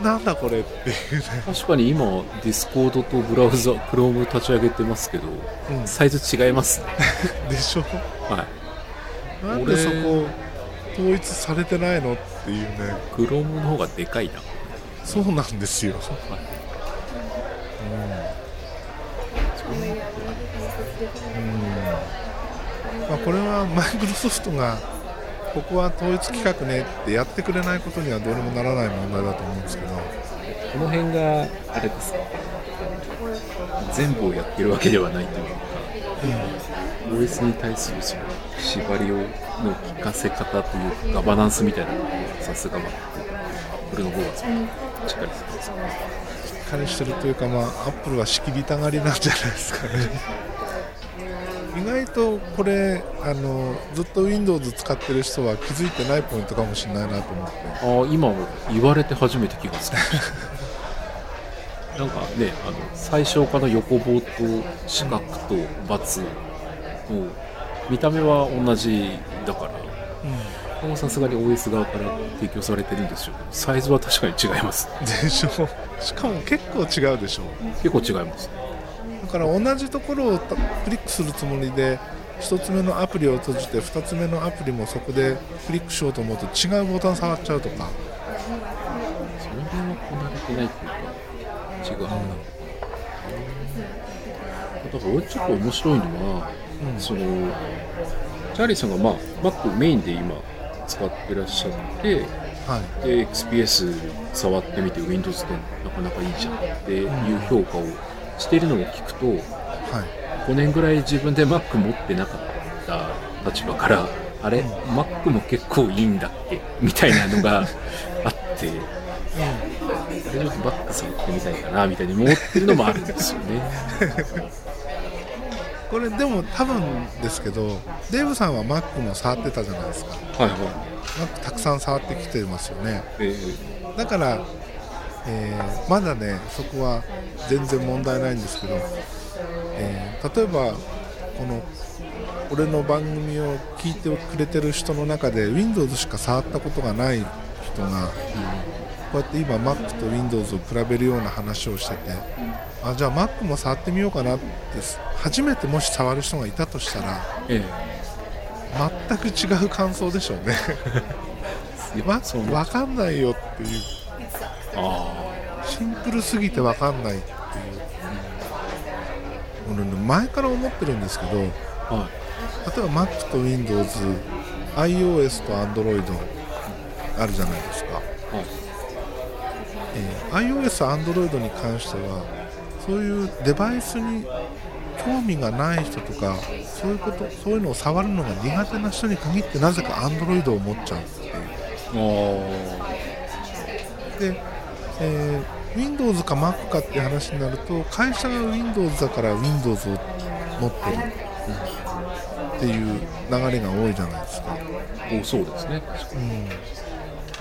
なんだこれっていうね、確かに今 Discord とブラウザ Chrome 立ち上げてますけど、うん。サイズ違いますね。でしょ？はい。なんでそこ統一されてないのっていうね。Chrome の方がでかいな。そうなんですよ、うんまあ、これはマイクロソフトがここは統一規格ねってやってくれないことにはどうにもならない問題だと思うんですけど。この辺があれです全部をやってるわけではないというか、OS に対するその縛りをの聞かせ方というかガバナンスみたいなのがさすが Mac これの方がしっかりしてます。しっかりしてるというか、まあ、アップルは仕切りたがりなんじゃないですかね。意外とこれあのずっと Windows 使ってる人は気づいてないポイントかもしれないなと思って。ああ今言われて初めて気がつきましたなんかねあの最小化の横棒と四角と×の見た目は同じだからこれもさすがに OS 側から提供されてるんですよサイズは確かに違います。でしょ。しかも結構違うでしょ。結構違います。だから同じところをたクリックするつもりで1つ目のアプリを閉じて2つ目のアプリもそこでクリックしようと思うと違うボタン触っちゃうとか。その辺はこなれてないっていうか違う。な、だから俺ちょっと面白いのは、そのチャーリーさんが、まあ、Mac メインで今使ってらっしゃってはい。で XPS 触ってみて Windows 10なかなかいいじゃんっていう評価をしているのを聞くとはい。5年ぐらい自分で Mac 持ってなかった立場からあれ Mac も結構いいんだっけみたいなのが あってあれちょっとバック触ってみたいかなみたいに思ってるのもあるんですよね。これでも多分ですけどデーブさんは Mac も触ってたじゃないですか。はいは Mac たくさん触ってきてますよね。い、え。ーだから、えーまだねそこは全然問題ないんですけど、えー例えばこの俺の番組を聞いてくれてる人の中で Windows しか触ったことがない人がこうやって今 Mac と Windows を比べるような話をしててあじゃあ Mac も触ってみようかなって初めてもし触る人がいたとしたらえ全く違う感想でしょうね。えわ そう分かんないよっていう。あシンプルすぎて分かんないっていう。俺ね前から思ってるんですけど例えあはいば Mac と Windows iOS と Android あるじゃないですか、はい。えー iOS、Android に関してはそういうデバイスに興味がない人とかそういうことそういうのを触るのが苦手な人に限ってなぜか Android を持っちゃうっていう。あで、えー Windows か Mac かって話になると会社が Windows だから Windows を持ってる。っていう流れが多いじゃないですか、おそうですね。確かにで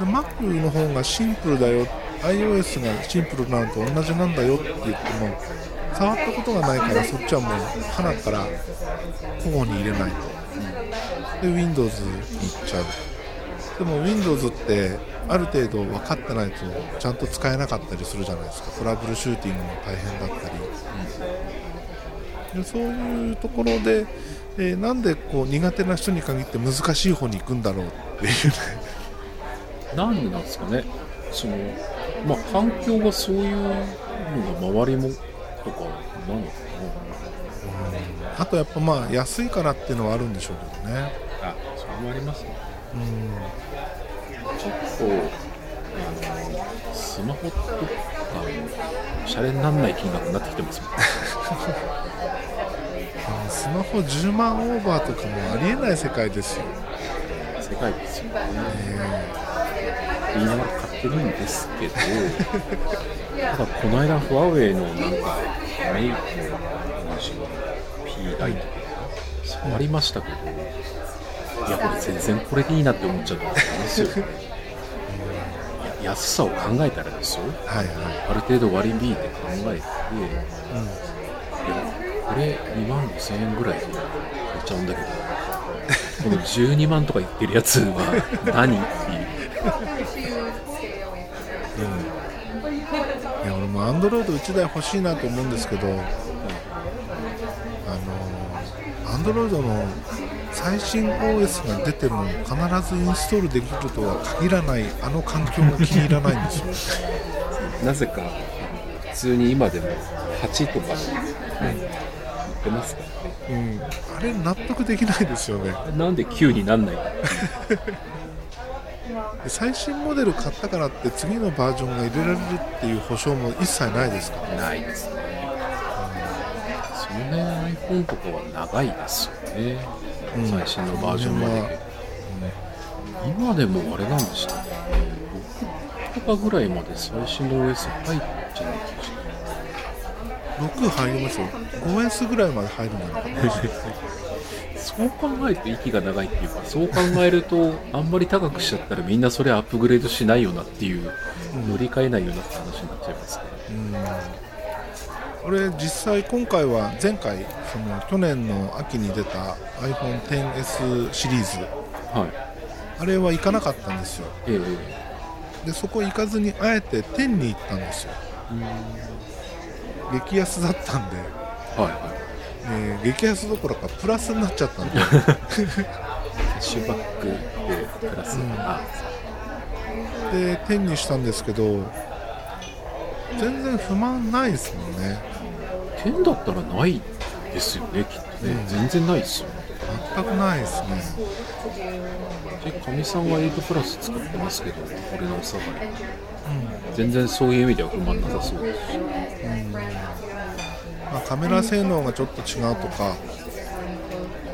Mac の方がシンプルだよ。iOS がシンプルなのと同じなんだよって言っても触ったことがないからそっちはもう花から保護に入れないと。で Windows に行っちゃうでも Windows ってある程度分かってないとちゃんと使えなかったりするじゃないですか。トラブルシューティングも大変だったり、でそういうところで、えーなんでこう苦手な人に限って難しい方に行くんだろうっていうね。なんでなんですかね。そのまあ環境がそういうのが周りもとかなんのかあとやっぱまあ安いからっていうのはあるんでしょうけどね。なあそれもありますねうん。ちょっとあのスマホとかシャレにならない金額になってきてますもん。あ スマホ10万オーバーとかもありえない世界ですよ、世界ですよね。え言いながら買ってるんですけど ただこの間ファーウェイのなんかメイクの話が P ライトとか触りましたけどいやこれ全然これでいいなって思っちゃったんですよ。安さを考えたらですよ。ーはいはい、ある程度割り引いて考えてうこれ2万5000円ぐらいで買っちゃうんだけどこの12万とか言ってるやつは何っていう。んうん、いや俺もアンドロイド1台欲しいなと思うんですけどあのアンドロイドの最新 OS が出てるのを必ずインストールできるとは限らないあの環境が気に入らないんですよ。なぜか普通に今でも8とかで言ってますからね。うん、あれ納得できないですよね。なんで9になんない 最新モデル買ったからって次のバージョンが入れられるっていう保証も一切ないですか？らないですね。そのね iPhone とかは長いですよね、うん最新のバージョンまで。で、今でもあれなんでしたね。6とかぐらいまで最新の OS 入っちゃう気がし6入りますよ。5S ぐらいまで入るんじゃなかったですかそう考えると息が長いっていうかそう考えるとあんまり高くしちゃったらみんなそれアップグレードしないよなっていう乗り換えないよなって話になっちゃいますね俺実際今回は前回その去年の秋に出た iPhone10S シリーズ。はい。あれは行かなかったんですよ。ええ。でそこ行かずにあえて10に行ったんですよ。激安だったんで、はいはい。えー激安どころかプラスになっちゃったんで。キャッシュバックでプラス、うん。あ。で10にしたんですけど全然不満ないですもんね10だったらないですよねきっとね、うん。全然ないですよ全くないですね。でかみさんは8プラス使ってますけど俺のお下がり。う全然そういう意味では不満なさそうです。しん、うん。まあ、カメラ性能がちょっと違うとか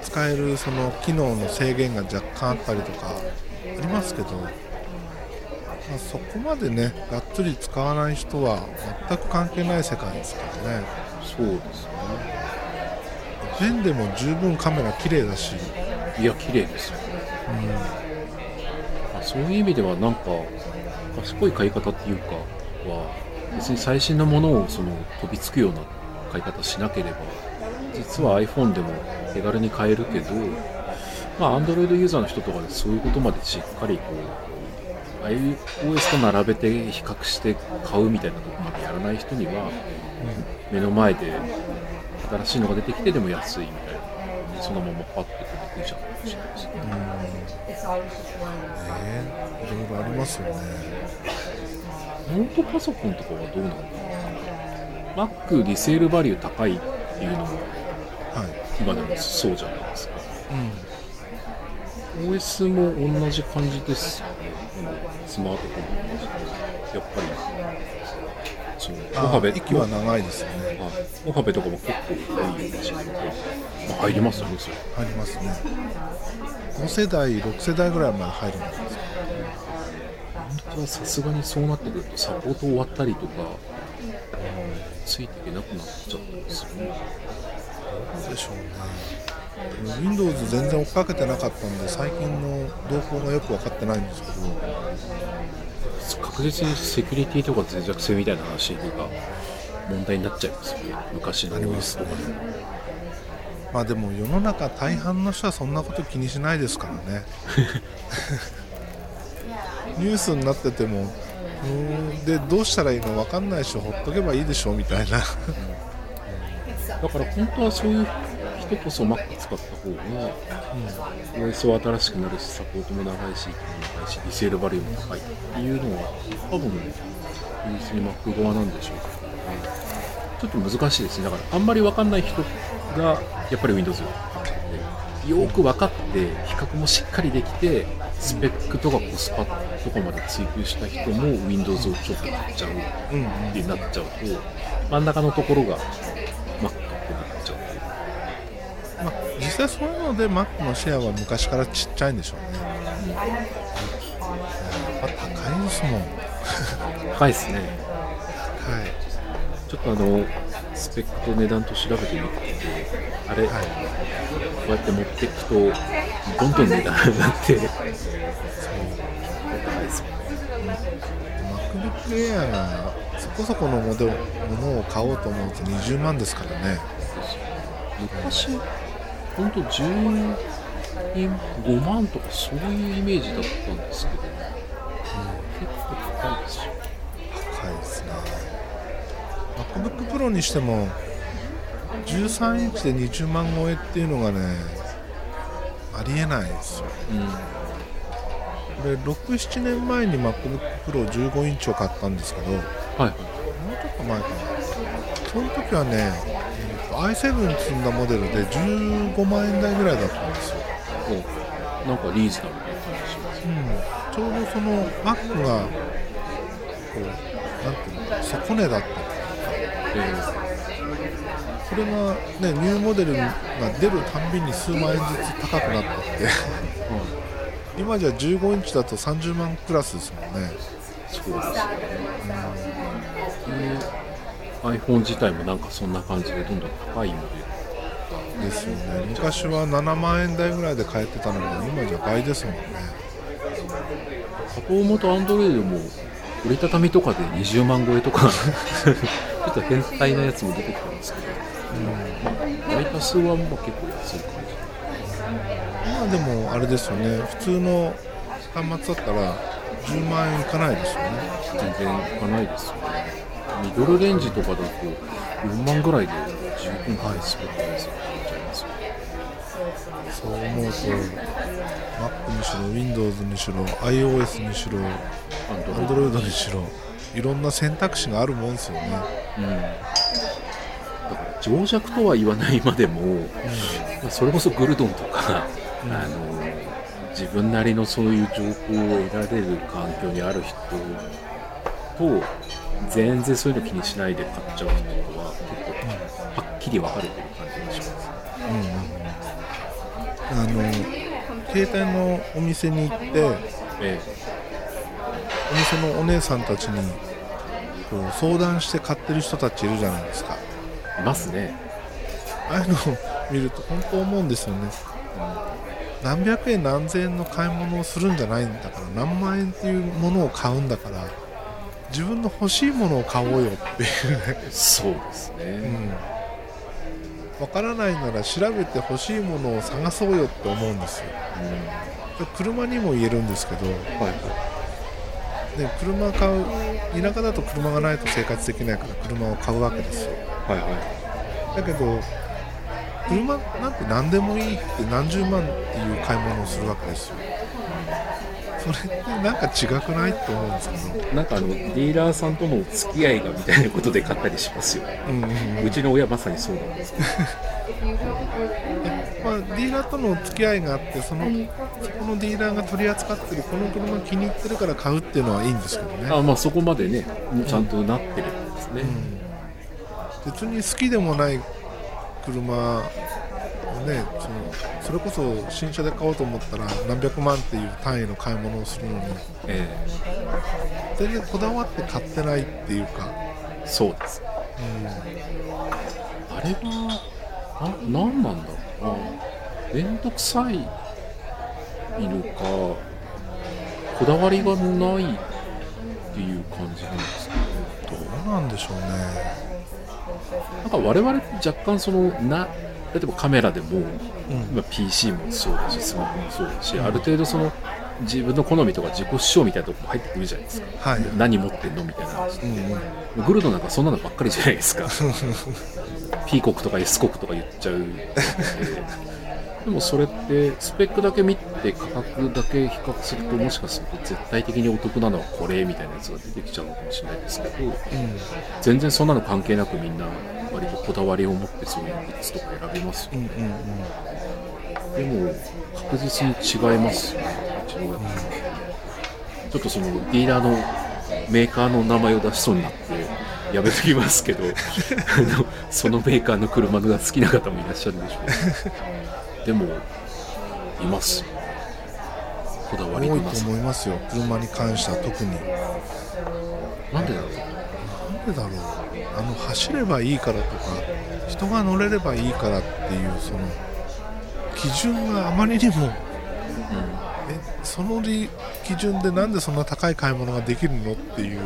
使えるその機能の制限が若干あったりとかありますけど、まあ、そこまでねがっつり使わない人は全く関係ない世界ですからね。そうですね。ペンでも十分カメラ綺麗だし、いや綺麗ですよ。あそういう意味ではなんか賢い買い方っていうかは別に最新のものをその飛びつくような買い方しなければ実は iPhone でも手軽に買えるけどまあ Android ユーザーの人とかでそういうことまでしっかりこう iOS と並べて比較して買うみたいなとこまでやらない人には目の前で新しいのが出てきてでも安いみたいなそのままパッてこう出ちゃうかもしれないですねうんねいろいろありますよねノートパソコンとかはどうなんだろう Mac リセールバリュー高いっていうのもはい、今でもそうじゃないですかうん OS も同じ感じですよねスマートフォンもやっぱりそのモハベ息は長いですよね。はいモハベとかも結構いいイメージで、まあ、入りますよね。それ入ります。ね5世代6世代ぐらいまで入るんですか本当はさすがにそうなってくるとサポート終わったりとかついていけなくなっちゃったんですよねどうでしょうね Windows 全然追っかけてなかったんで最近の動向がよく分かってないんですけど確実にセキュリティとか脆弱性みたいな話が問題になっちゃいますよね。昔のありますね OS とかでもまあでも世の中大半の人はそんなこと気にしないですからね。ニュースになっててもうんでどうしたらいいの分かんないしほっとけばいいでしょみたいな。だから本当はそういうこそ Mac 使った方が、OS は新しくなるしサポートも長いし長いしリセールバリューも高いっていうのは多分唯一に Mac 側なん。でしょうけど、ちょっと難しいですねだからあん。まり分かんない人がやっぱり Windows を買ってよーく分かって比較もしっかりできてスペックとかコスパとかまで追求した人も Windows をちょっと買っちゃううん。ってなっちゃうと真ん。中のところが Mac ってなっちゃうとまあ、実際そういうので Mac のシェアは昔からちっちゃいんでしょうね。やっぱ高いですもん。はい高いですね。ちょっとあのスペックと値段と調べてみてあれ、はい。こうやって持っていくとどんどん値段が上がって。高いですよね MacBook Air がそこそこのモデルものを買おうと思うと20万ですからね。昔ほんと10 5万とかそういうイメージだったんですけど、結構高いですよ高いですね。MacBook Pro にしても13インチで20万超えっていうのがねありえないですよ。これ67年前に MacBook Pro 15インチを買ったんですけどもうはい。はいちょっと前かな。その時はね、i7 積んだモデルで15万円台ぐらいだったんですよ。おなんかリーズナブルな感じしますうん、ちょうどその Mac がこうなんていうの底値だったえそれがねニューモデルが出るたんびに数万円ずつ高くなったって。ーはい。今じゃ15インチだと30万クラスですもんね。そうですよね。で iPhone 自体もなんかそんな感じでどんどん高いモデで。すよね昔は7万円台ぐらいで買えてたのが今じゃ倍ですもんね。ル。加工元 Android も折りたたみとかで20万超えとか。ちょっと変態なやつも出てきたんですけど、まあ、大多数はまあ結構安い感今でもあれですよね。普通の端末だったら10万円いかないですよね。じ。全然いかないですよね。ミドルレンジとかだと4万ぐらいで十分ハイスペックなやつが買えちゃいますよ。ね。そう思うと Mac にしろ Windows にしろ iOS にしろ Android にしろいろんな選択肢があるもんですよね、うん、だから情弱とは言わないまでも、まあそれこそグルドンとか、うん。あの自分なりのそういう情報を得られる環境にある人と全然そういうの気にしないで買っちゃう人とは結構はっきり分かれてる感じがします。うんうんあの携帯のお店に行ってえお店のお姉さんたちにこう相談して買ってる人たちいるじゃないですか。えいますね。ああいうのを見ると本当思うんですよね。何百円何千円の買い物をするんじゃないんだから何万円っていうものを買うんだから自分の欲しいものを買おうよっていうね。そうですね、うん。わからないなら調べて欲しいものを探そうよって思うんですよ。で車にも言えるんですけどうんはい。で車買う田舎だと車がないと生活できないから車を買うわけですよ。はいはだけど車なんて何でもいいって何十万っていう買い物をするわけですよそれってなんか違くないって思うんですけど。いなんかあのディーラーさんとの付き合いがみたいなことで買ったりしますよね。うんうんうん。うちの親まさにそうなんですけどまあ、ディーラーとの付き合いがあってそのそこのディーラーが取り扱ってるこの車気に入ってるから買うっていうのはいいんですけどね、あまあそこまでねちゃんとなってるんですね、別に好きでもない車をねそのそれこそ新車で買おうと思ったら何百万っていう単位の買い物をするのに。え全然こだわって買ってないっていうか、えそうです。あれはな何なんだろう。な面倒くさいのかこだわりがないっていう感じなんですかね。どうなんでしょうね。なんか我々って若干そのな例えばカメラでも、うん。まあ PC もそうだしスマホもそうだし、ある程度その自分の好みとか自己主張みたいなところも入ってくるじゃないですか。はい、何持ってんのみたいな話うんうん、グルドなんかそんなのばっかりじゃないですか。ピーコックとか S コックとか言っちゃうので。でもそれってスペックだけ見て価格だけ比較するともしかすると絶対的にお得なのはこれみたいなやつが出てきちゃうのかもしれないですけど。うん。全然そんなの関係なくみんな割とこだわりを持ってそういうグッズとか選べますようんうんうん。でも確実に違いますよね。うちの親ちょっとそのディーラーのメーカーの名前を出しそうになってやめときますけどそのメーカーの車が好きな方もいらっしゃるでしょうでもいます。よこだわり多いと思いますよ。車に関しては特に。なんでだろう。なんでだろうあの走ればいいからとか人が乗れればいいからっていうその基準があまりにもえその理基準でなんでそんな高い買い物ができるのっていう。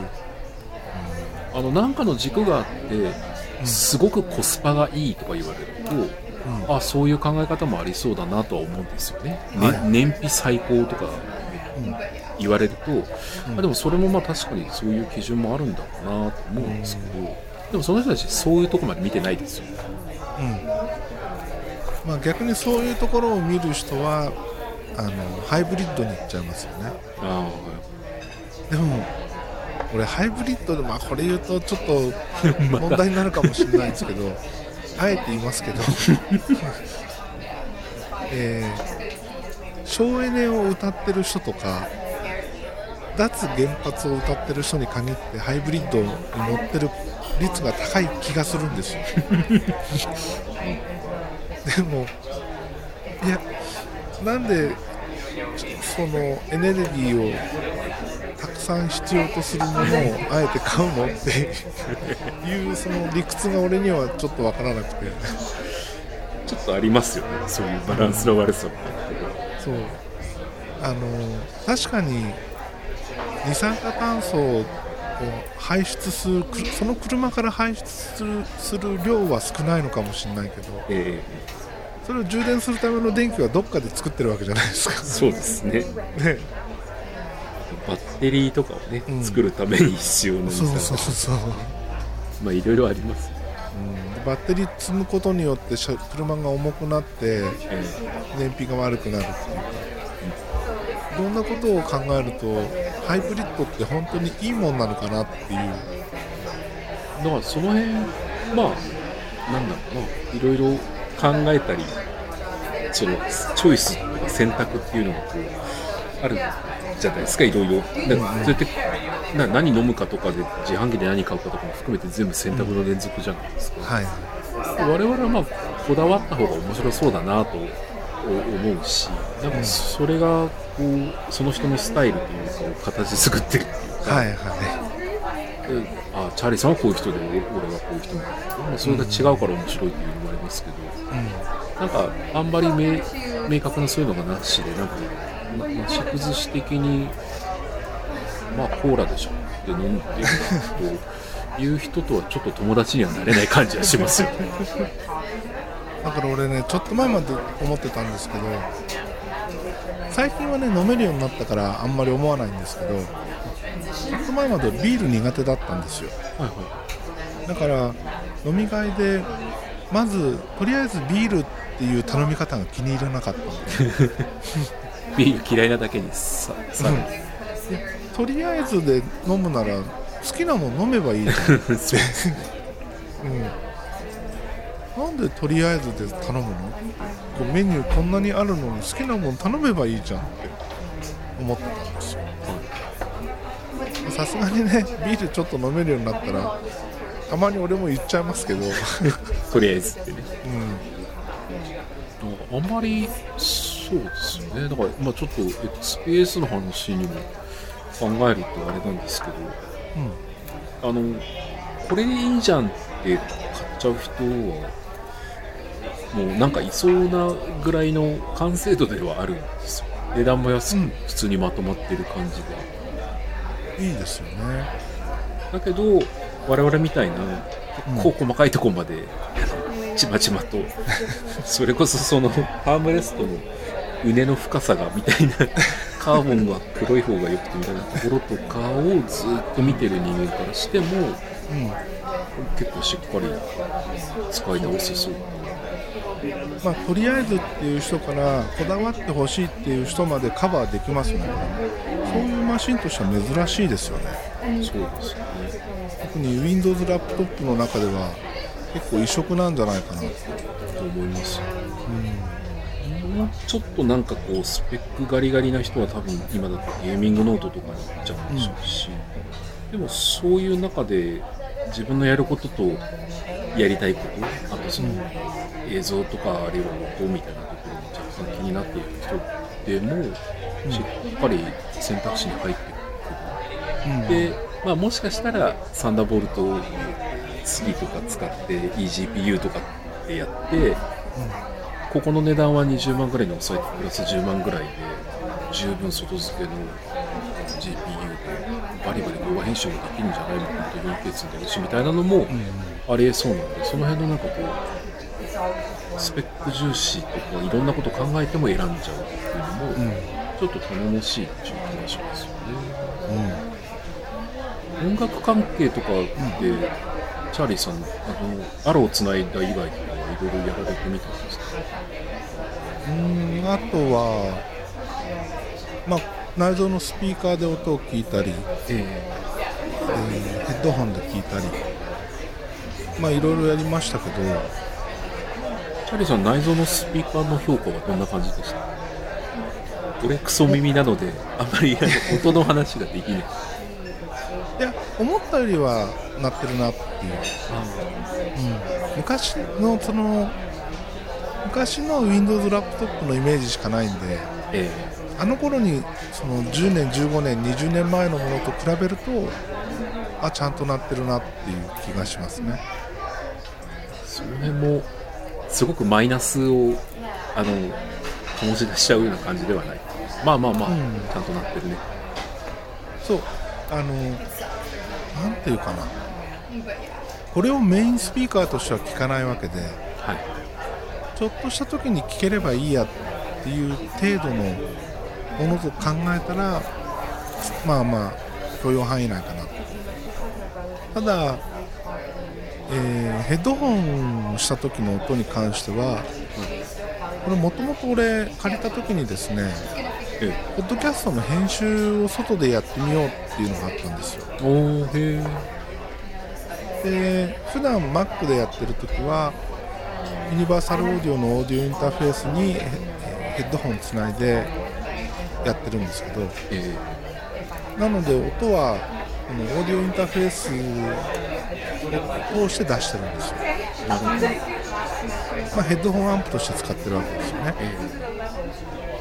あのなんかの軸があってすごくコスパがいいとか言われると、あそういう考え方もありそうだなとは思うんですよね、ねはい。燃費最高とかうん。言われると、あでもそれもまあ確かにそういう基準もあるんだろうなと思うんですけど、でもその人たちそういうとこまで見てないですよ。ねまあ、逆にそういうところを見る人はあのハイブリッドに行っちゃいますよね。あでも俺ハイブリッドでまあこれ言うとちょっと 問題になるかもしれないですけど あえて言いますけど えー省エネを歌ってる人とか脱原発を歌ってる人に限ってハイブリッドに乗ってる率が高い気がするんですよ。でもいやなんでそのエネルギーをたくさん必要とするものをあえて買うのって いうその理屈が俺にはちょっとわからなくて。ちょっとありますよね。そういうバランスの悪さもそう。あの確かに二酸化炭素を排出するくその車から排出するする量は少ないのかもしれないけどえそれを充電するための電気はどっかで作ってるわけじゃないですか。えそうですね。ね。バッテリーとかをね、うん。作るために必要なそうそうそう、まあいろいろあります、うん、バッテリー積むことによって車車が重くなってえ。燃費が悪くなるっていうかいろんなことを考えるとハイブリッドって本当にいいもんなのかなっていう。えだからその辺まあなんだろうな。いろいろ考えたりそのチョイスとか選択っていうのがこうあるじゃないですかいろいろ。だからそうやってな何飲むかとかで自販機で何買うかとかも含めて全部選択の連続じゃないですか、はい。我々はまあこだわった方が面白そうだなと思うしなんかそれがこうその人のスタイルというかを形作ってるっていうか、はいはい。であチャーリーさんはこういう人で俺はこういう人なんだ。まあそれが違うから面白いっていうのもありますけど、なんかあんまり明明確なそういうのがなしでなんかななし崩し的にまあコーラでしょって飲んでると いう人とはちょっと友達にはなれない感じはしますよね。だから俺ねちょっと前まで思ってたんですけど最近はね飲めるようになったからあんまり思わないんですけどちょっと前までビール苦手だったんですよ。はいはだから飲み会でまずとりあえずビールっていう頼み方が気に入らなかった ビール嫌いなだけにささらにとりあえずで飲むなら好きなもん飲めばいいじゃんそう。ですねうん、なんでとりあえずで頼むの？こうメニューこんなにあるのに好きなもん頼めばいいじゃんって思ってたんですよ。さすがにねビールちょっと飲めるようになったらたまに俺も言っちゃいますけど、うん、とりあえずってね。あんまりそうですよね。だから、まあ、ちょっと XPS の話にも考えるとあれなんですけど。あのこれでいいじゃんって買っちゃう人はもうなんかいそうなぐらいの完成度ではあるんですよ。値段も安くうん。普通にまとまってる感じで、いいですよね。だけど我々みたいな結構細かいところまで、ちまちまと それこそそのハームレストのうねの深さがみたいな カーボンが黒い方が良くてみたいなところとかをずっと見てる人間からしてもうん。結構しっかり使い直せそうまあ、とりあえずっていう人からこだわってほしいっていう人までカバーできますね。そういうマシンとしては珍しいですよね。そうですよね。特に Windows ラップトップの中では結構異色なんじゃないかなとと思います。よもうちょっとなんかこうスペックガリガリな人は多分今だとゲーミングノートとかに行っちゃうんでしょうし、でもそういう中で自分のやることとやりたいことあとその映像とかあるいは音みたいなところに若干気になっている人でもしっかり選択肢に入ってくる、うん。で、まあ、もしかしたらサンダーボルト3とか使って eGPU とかってやって、ここの値段は20万ぐらいに抑えてプラス10万ぐらいで十分外付けの GPU でバリバリ動画編集もできるんじゃないのかなと 4K 積んでるしみたいなのもありえそうなんでその辺のなんかこうスペック重視とかいろんなこと考えても選んじゃうっていうのもちょっと頼もしいっていう気がしますよね。うん。音楽関係とかで、チャーリーさん。あのアローつないだ以外とかはいろいろやられてみたん。ですかうん。あとは、まあ、内蔵のスピーカーで音を聞いたり、ええーヘッドホンで聞いたりまあいろいろやりましたけどチャーリーさん内蔵のスピーカーの評価はどんな感じでした？俺クソ耳なのであんまり音の話ができない。いや思ったよりはなってるなっていう、うん、昔のその昔の Windows ラップトップのイメージしかないんでえあの頃にその10年15年20年前のものと比べるとあちゃんとなってるなっていう気がしますね。えその辺もすごくマイナスをあの醸し出しちゃうような感じではない。まあまあまあ、うん。ちゃんとなってるね。そう。あのなんていうかな。これをメインスピーカーとしては聞かないわけではい。ちょっとした時に聞ければいいやっていう程度のものと考えたらまあまあ許容範囲内かなと。ただ、えーヘッドホンした時の音に関してはこれもともと俺借りた時にですねえポッドキャストの編集を外でやってみようっていうのがあったんですよ。えおーへえで普段 Mac でやってる時はユニバーサルオーディオのオーディオインターフェースにヘヘッドホンつないでやってるんですけどえ。なので音はこのオーディオインターフェースを通して出してるんですよ、まあ、ヘッドホンアンプとして使ってるわけですよね。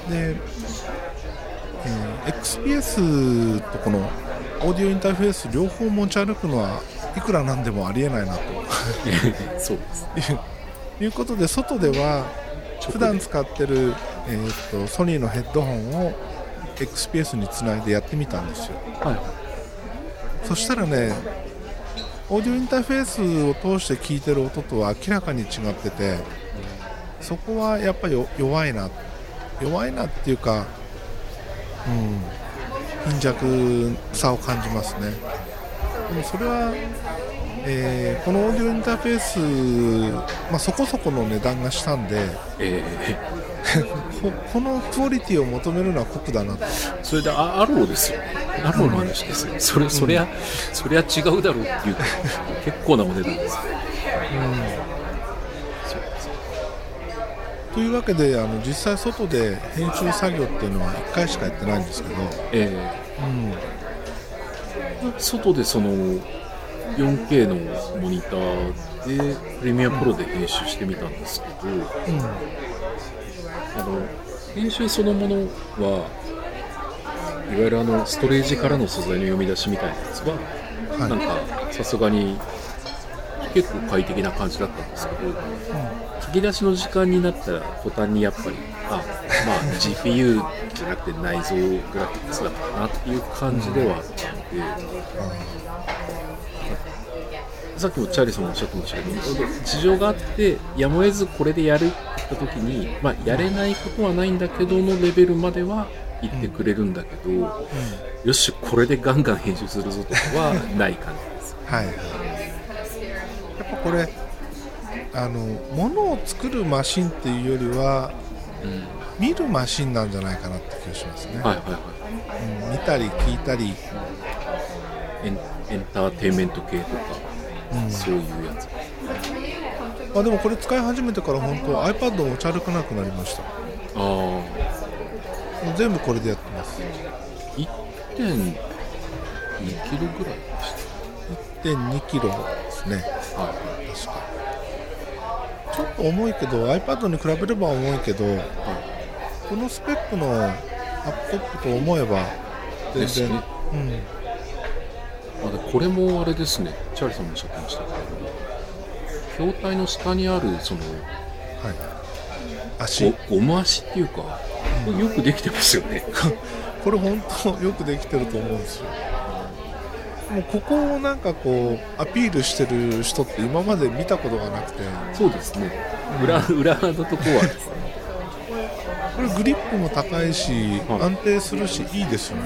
えで、えー XPS とこのオーディオインターフェース両方持ち歩くのはいくらなんでもありえないなと。え そうです。いうことで外では普段使ってる、えー、とソニーのヘッドホンを XPS につないでやってみたんですよ。はいそしたらねオーディオインターフェースを通して聞いてる音とは明らかに違っててそこはやっぱり弱いな弱いなっていうかうん貧弱さを感じますね。でもそれは、えーこのオーディオインターフェース、まあ、そこそこの値段がしたんでえこ このクオリティを求めるのは酷だな。それであアローですよ。アローの話ですよ。それそりゃそりゃ違うだろうっていう結構なお値段です。そうですというわけであの実際外で編集作業っていうのは1回しかやってないんですけど、えうん、え外でその 4K のモニターでプレミアプロで編集してみたんですけど、あの編集そのものはいわゆるあのストレージからの素材の読み出しみたいなやつは、はいなんかさすがに結構快適な感じだったんですけど、書き出しの時間になったら途端にやっぱりあまあ GPU じゃなくて内蔵グラフィックスだったなっていう感じではあったので。さっきもチャーリーさんもおっしゃってましたけど、事情があって、やむを得ずこれでやるって言った時に、まあ、やれないことはないんだけどのレベルまでは言ってくれるんだけど、よし、これでガンガン編集するぞとかはない感じです。はいはい。やっぱこれあの物を作るマシンっていうよりはうん、見るマシンなんじゃないかなって気がしますね、はいはいはい。うん。見たり聞いたり、エンターテインメント系とか、うんそういうやつ。まあ、でもこれ使い始めてから本当 iPad を持ち歩かなくなりましたああ、全部これでやってます1.2キロぐらいでし1.2キロですねた。はい確かちょっと重いけど iPad に比べれば重いけどはい。このスペックのアップトップと思えば全然、ですね。あでこれもあれですね、チャーリーさんもおっしゃってましたけど、筐体の下にあるそのうんはい。足。ゴゴム足っていうか、これよくできてますよね。これ本当よくできてると思うんですよ。もうここをなんかこうアピールしてる人って今まで見たことがなくて。そうですね。裏裏のとこは これグリップも高いし、はい。安定するしいいですよね、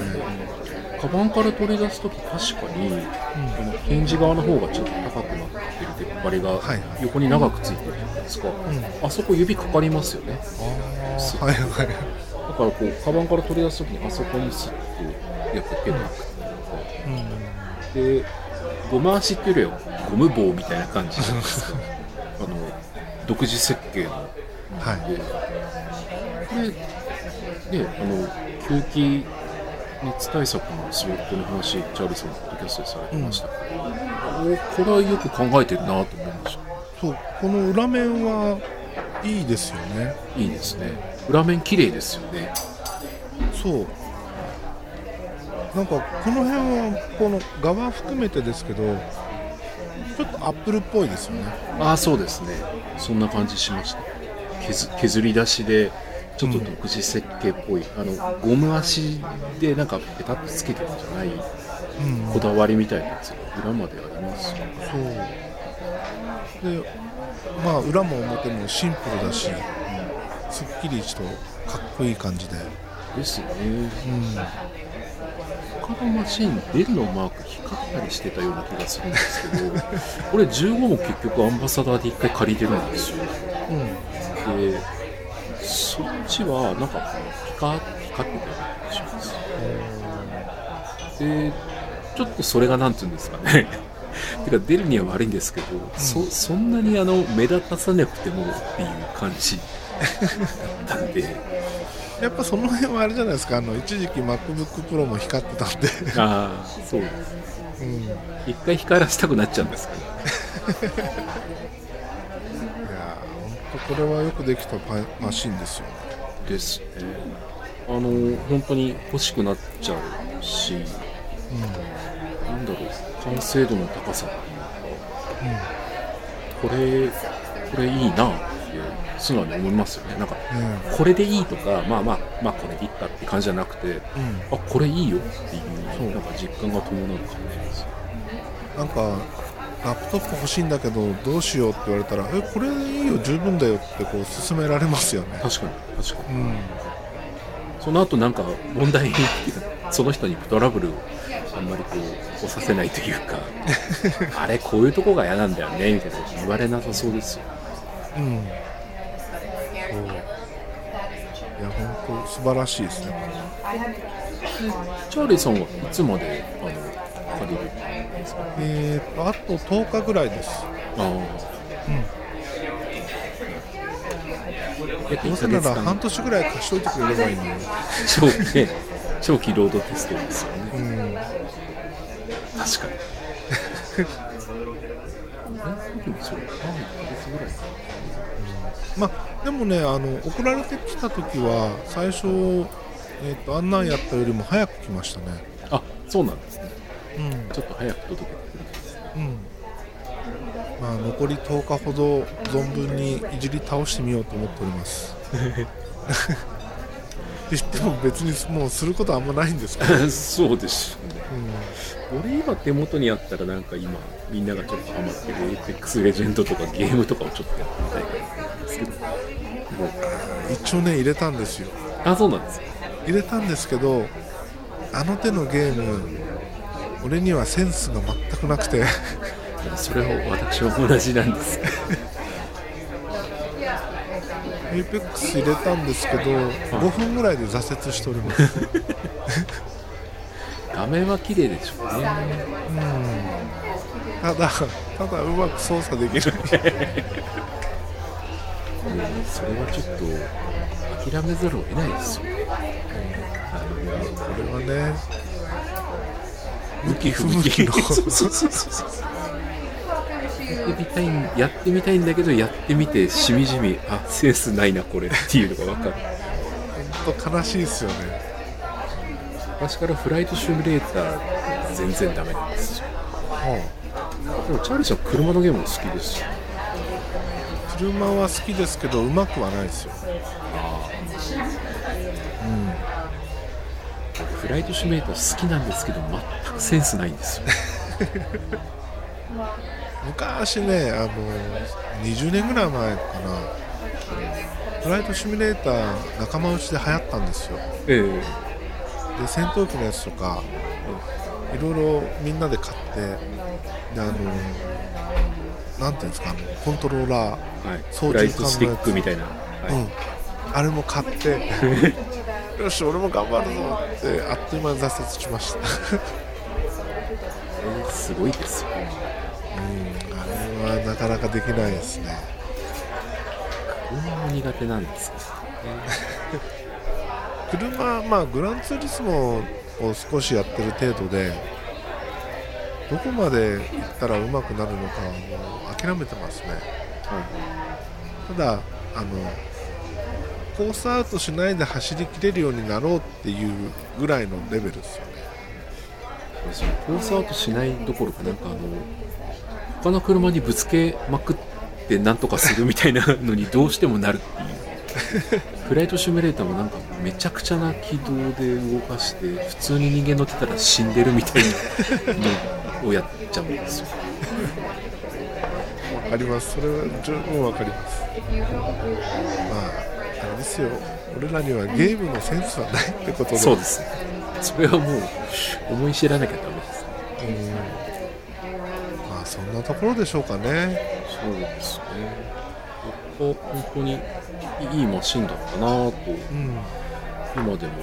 カバンから取り出すとき確かに、このヒンジ側の方がちょっと高くなってる出っ張りが横に長くついてるじゃないですか。うん。あそこ指かかりますよね。ああはいはい。だからこうカバンから取り出すときにあそこにスッとやっぱ手がなくてでゴム足っていうよりはゴム棒みたいな感じじゃないですかあの独自設計の。はい。でこれであの吸気熱対策のスウェットの話チャールズさんのポッドキャストでされてました。けど、おこれはよく考えてるなと思いました。そうこの裏面はいいですよね。いいですね。裏面綺麗ですよね。そう。なんかこの辺はこの側含めてですけどちょっとアップルっぽいですよね。ああそうですね。そんな感じしました。削削り出しでちょっと独自設計っぽい、あのゴム足でなんかペタッとつけてるんじゃないうん。こだわりみたいなやつが裏までありますよねそう。でまあ裏も表もシンプルだし、すっきりとかっこいい感じで、ですよね。うん、他のマシンデルのマーク光ったりしてたような気がするんですけどこれ15も結局アンバサダーで1回借りてるんですよ。うん、でそっちはなんかピカピカってたような気がします。でちょっとそれがなんていうんですかね。てか出るには悪いんですけど、そそんなにあの目立たさなくてもっていう感じだったんで。やっぱその辺はあれじゃないですか。あの一時期 MacBookPro も光ってたんで、ああそうです。うん、一回光らせたくなっちゃうんですけど これはよくできたパマシンですよね。ですね。あの本当に欲しくなっちゃうしなんだろう完成度の高さこれこれいいなって素直に思いますよね。なんかうんねこれでいいとかまあまあまあこれでいいかって感じじゃなくてうん。あこれいいよっていうなんか実感が伴う感じですなんかラップトップ欲しいんだけどどうしようって言われたらえこれでいいよ十分だよってこう勧められますよね。確かに確かに。うん。その後なんか問題っていうかその人にトラブルをあんまりこう起こさせないというか あれこういうとこが嫌なんだよねみたいな言われなさそうですよ。うん。そう。いや本当素晴らしいですね。チャーリーさんはいつまであの借りる？んですか？えー、とあと10日ぐらいです。ああ。うん。約1どうせなら半年ぐらい貸しといてくれればいいのに。長期ね長期ロードテストですよね。うん。確かに。まあでもねあの送られてきた時は最初、えー、とあんなんやったよりも早く来ましたね。あそうなんですね。うんちょっと早く届けてくれるんですうん。まあ残り10日ほど存分にいじり倒してみようと思っております。って言っても別にもうすることはあんまないんですけど、そうですよね。う俺今手元にあったらなんか今みんながちょっとハマってる Apex レジェンドとかゲームとかをちょっとやってみたいんですけど一応ね入れたんですよ。あそうなんですか。入れたんですけどあの手のゲーム俺にはセンスが全くなくて。それは私は同じなんです。 Apex 入れたんですけど5分ぐらいで挫折しております。画面は綺麗でしょうね。ただただうまく操作できるうんそれはちょっと諦めざるを得ないですよ。これはね向き不向きの。そうそうそうそうやってみたいんやってみたいんだけどやってみてしみじみあセンスないなこれっていうのが分かる。本当悲しいですよね。昔からフライトシミュレーター全然ダメなんですよでもチャーリーさん車のゲームも好きですよ。車は好きですけどうまくはないですよ。フライトシミュレーター好きなんですけど全くセンスないんですよ。昔ねあの20年ぐらい前かな。フライトシミュレーター仲間内で流行ったんですよ。ええ。で戦闘機のやつとかいろいろみんなで買ってであのなんていうんですかあのコントローラー、はい。操縦桿のやつトスティックみたいな、はい。うん、あれも買って。よし俺も頑張るぞってあっという間に挫折しました。えーすごいですよ。うんあれはなかなかできないですね。車も苦手なんですけど 車まあグランツーリスモを少しやってる程度でどこまで行ったら上手くなるのかはもう諦めてますね。ただあのコースアウトしないで走りきれるようになろうっていうぐらいのレベルですよね。コースアウトしないどころかなんかあの他の車にぶつけまくってなんとかするみたいなのにどうしてもなるっていう。フライトシミュレーターもなんかめちゃくちゃな軌道で動かして普通に人間乗ってたら死んでるみたいなのをやっちゃうんですよ。わかります。それは十分わかります。まあですよ。俺らにはゲームのセンスはないってことで。そうですね。それはもう思い知らなきゃダメですね。うん。まあそんなところでしょうかね。そうですね。僕は本当にいいマシンだったなぁとうん。今でも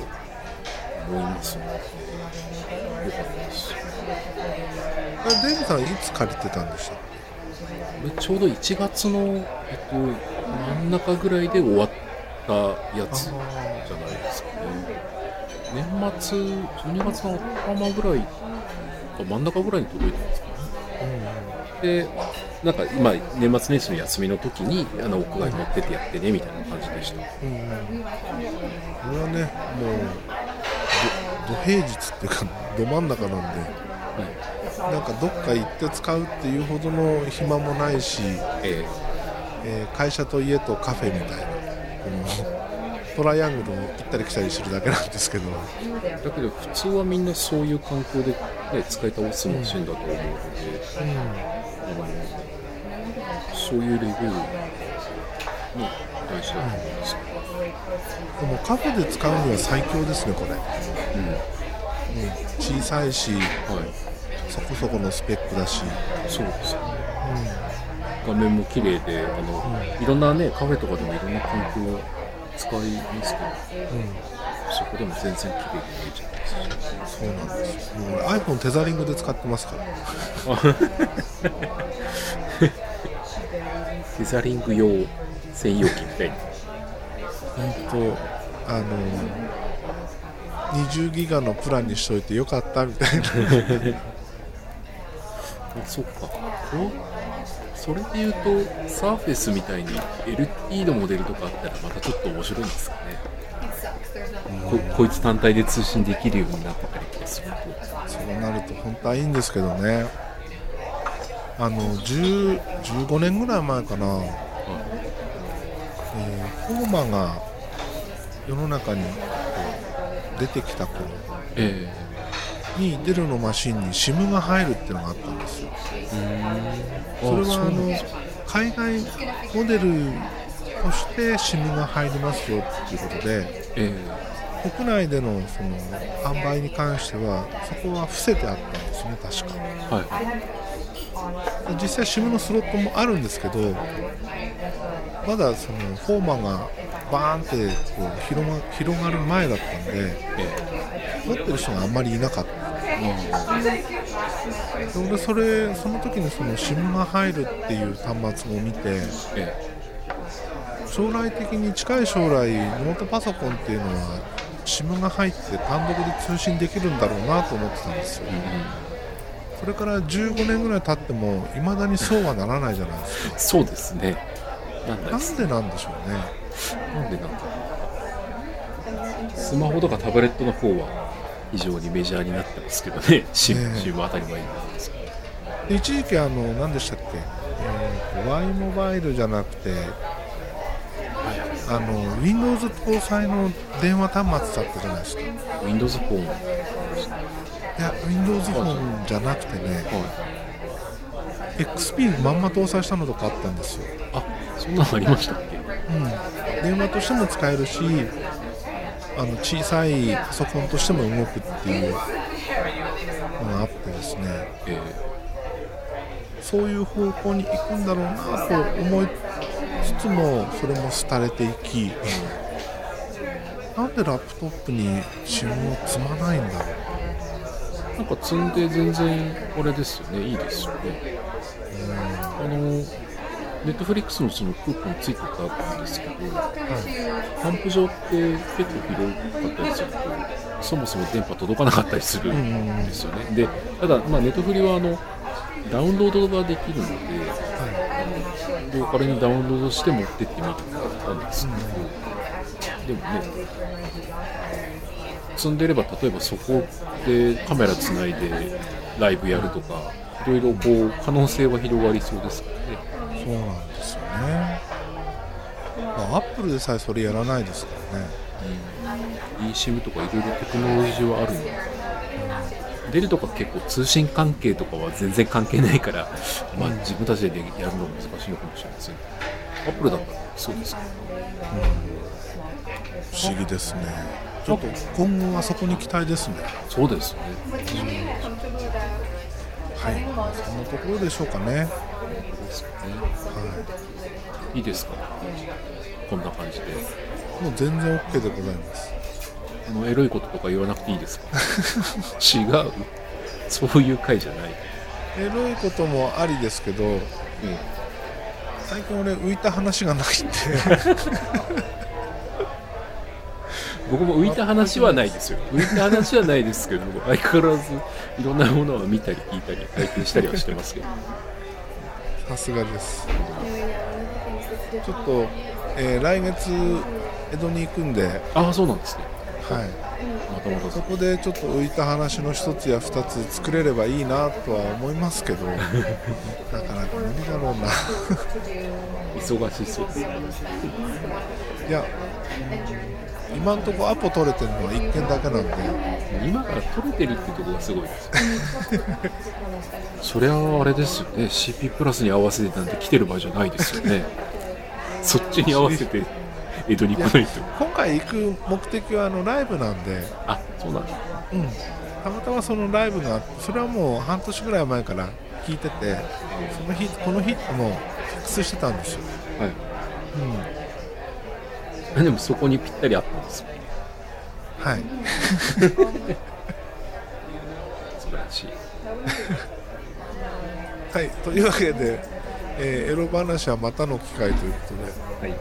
思いますよよかったです。あデイブさんいつ借りてたんでしたっこれちょうど1月の、えっと、真ん中ぐらいで終わったやつじゃないですか。ね年末12月の頭ぐらいか真ん中ぐらいに届いたんですかね。でなんか今年末年始の休みの時にあの屋外持ってってやってねみたいな感じでした。うんうん、これはねもうどど平日っていうかど真ん中なんではい。なんかどっか行って使うっていうほどの暇もないし、え。えー会社と家とカフェみたいなトライアングルを行ったり来たりするだけなんですけど。えだけど普通はみんなそういう環境で、ね、使い倒すマシンだと思うので、あのそういうレベルの大事だと思うんですでもカフェで使うには最強ですねこれ、うん。うん、小さいしはい。そこそこのスペックだし、そうですよ。ね画面も綺麗であの、いろんなねカフェとかでもいろんな環境を使いますけどうん。うんそこでも全然綺麗に見えちゃいますしそうなんです。よもう俺 iPhone テザリングで使ってますから。テザリング用専用機みたいな。本当。あの20ギガのプランにしといてよかったみたいな。あそっか。こそれで言うとサーフェスみたいに LTE のモデルとかあったらまたちょっと面白いんですかね、ここいつ単体で通信できるようになってたりとかする。とそうなると本当はいいんですけどね。あの10 15年ぐらい前かな、えーフォーマが世の中にこう出てきた頃。えにデルのマシンに SIM が入るっていうのがあったんですよ。えそれはあの海外モデルとして SIM が入りますよっていうことでえ国内でのその販売に関してはそこは伏せてあったんですね確か。えはい。実際 SIM のスロットもあるんですけどまだそのフォーマがバーンってこう広が広がる前だったんでえ。持ってる人があんまりいなかったえで俺それその時にその SIM が入るっていう端末を見てえ将来的に近い将来ノートパソコンっていうのは SIM が入って単独で通信できるんだろうなと思ってたんですよ。えそれから15年ぐらい経っても未だにそうはならないじゃないですか。そうですね。なんだなんでなんでしょうね。なんでなんだスマホとかタブレットの方は非常にメジャーになってますけどね、シム、ね当たり前になってますけ一時期あの何でしたっけ、えーと Y モバイルじゃなくてあの Windows 搭載の電話端末だったじゃないですか。い Windows フォン。はや Windows フォンじゃなくてねい。XP まんま搭載したのとかあったんですよ、あ、そんなのありましたっけ？うん、電話としても使えるしあの小さいパソコンとしても動くっていうのがあってですね。えそういう方向に行くんだろうなと思いつつもそれも廃れていきなんでラップトップに SIM を積まないんだろう。えなんか積んで全然、あれですよね、いいですよね。あの、ネットフリックスのそのクーポンついてたんですけど、販布上って結構広かったりすると、そもそも電波届かなかったりするんですよね。で、ただ、まあ、ネットフリはあの、ダウンロードができるので、あのローカルにダウンロードして持ってってみたんですけど、でもね、積んでれば、例えばそこでカメラつないでライブやるとか、いろいろこう可能性は広がりそうですか？そうなんですよね。まあアップルでさえそれやらないですからね。eSIM とかいろいろテクノロジーはあるので、デルとか結構通信関係とかは全然関係ないから、まあ、自分たちでやるのは難しいのかもしれません。アップルだったらそうですね不思議ですね。ちょっと今後はそこに期待ですね。そうですねはい。そんなところでしょうかね。ですよね。はい。いですか？こんな感じで。もう全然 OK でございます。あのエロいこととか言わなくていいですか？違う。そういう回じゃない、エロいこともありですけどえ最近俺浮いた話がないんで僕も浮いた話はないですよ。浮いた話はないですけど相変わらずいろんなものは見たり聞いたり体験したりはしてますけど。さすがです。ちょっと、えー来月江戸に行くんで、はい、ああそうなんですね。またまたそこでちょっと浮いた話の一つや二つ作れればいいなとは思いますけど。なかなか無理だろうな。忙しそう。ですいや今んとこアポ取れてるのは1件だけなんで。今から取れてるってとこがすごいですそりゃあれですよね。CP プラスに合わせてなんて来てる場合じゃないですよね。そっちに合わせて江戸に来ないと。今回行く目的はあのライブなんで、あそうなんだ。うん、たまたまそのライブがあってそれはもう半年ぐらい前から聞いててその日この日もうフィックスしてたんですよ、はい。うん、あ でもそこにぴったりあったんですよ。はい。素晴らしい。はい、というわけで、えーエロ話はまたの機会ということではい。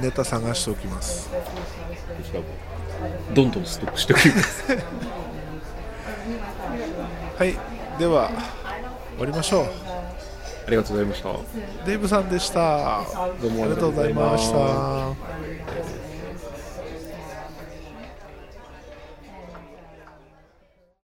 ネタ探しておきます。こちらもどんどんストックしておきます。はいでは終わりましょうありがとうございました。デイブさんでした。どうもありがとうございました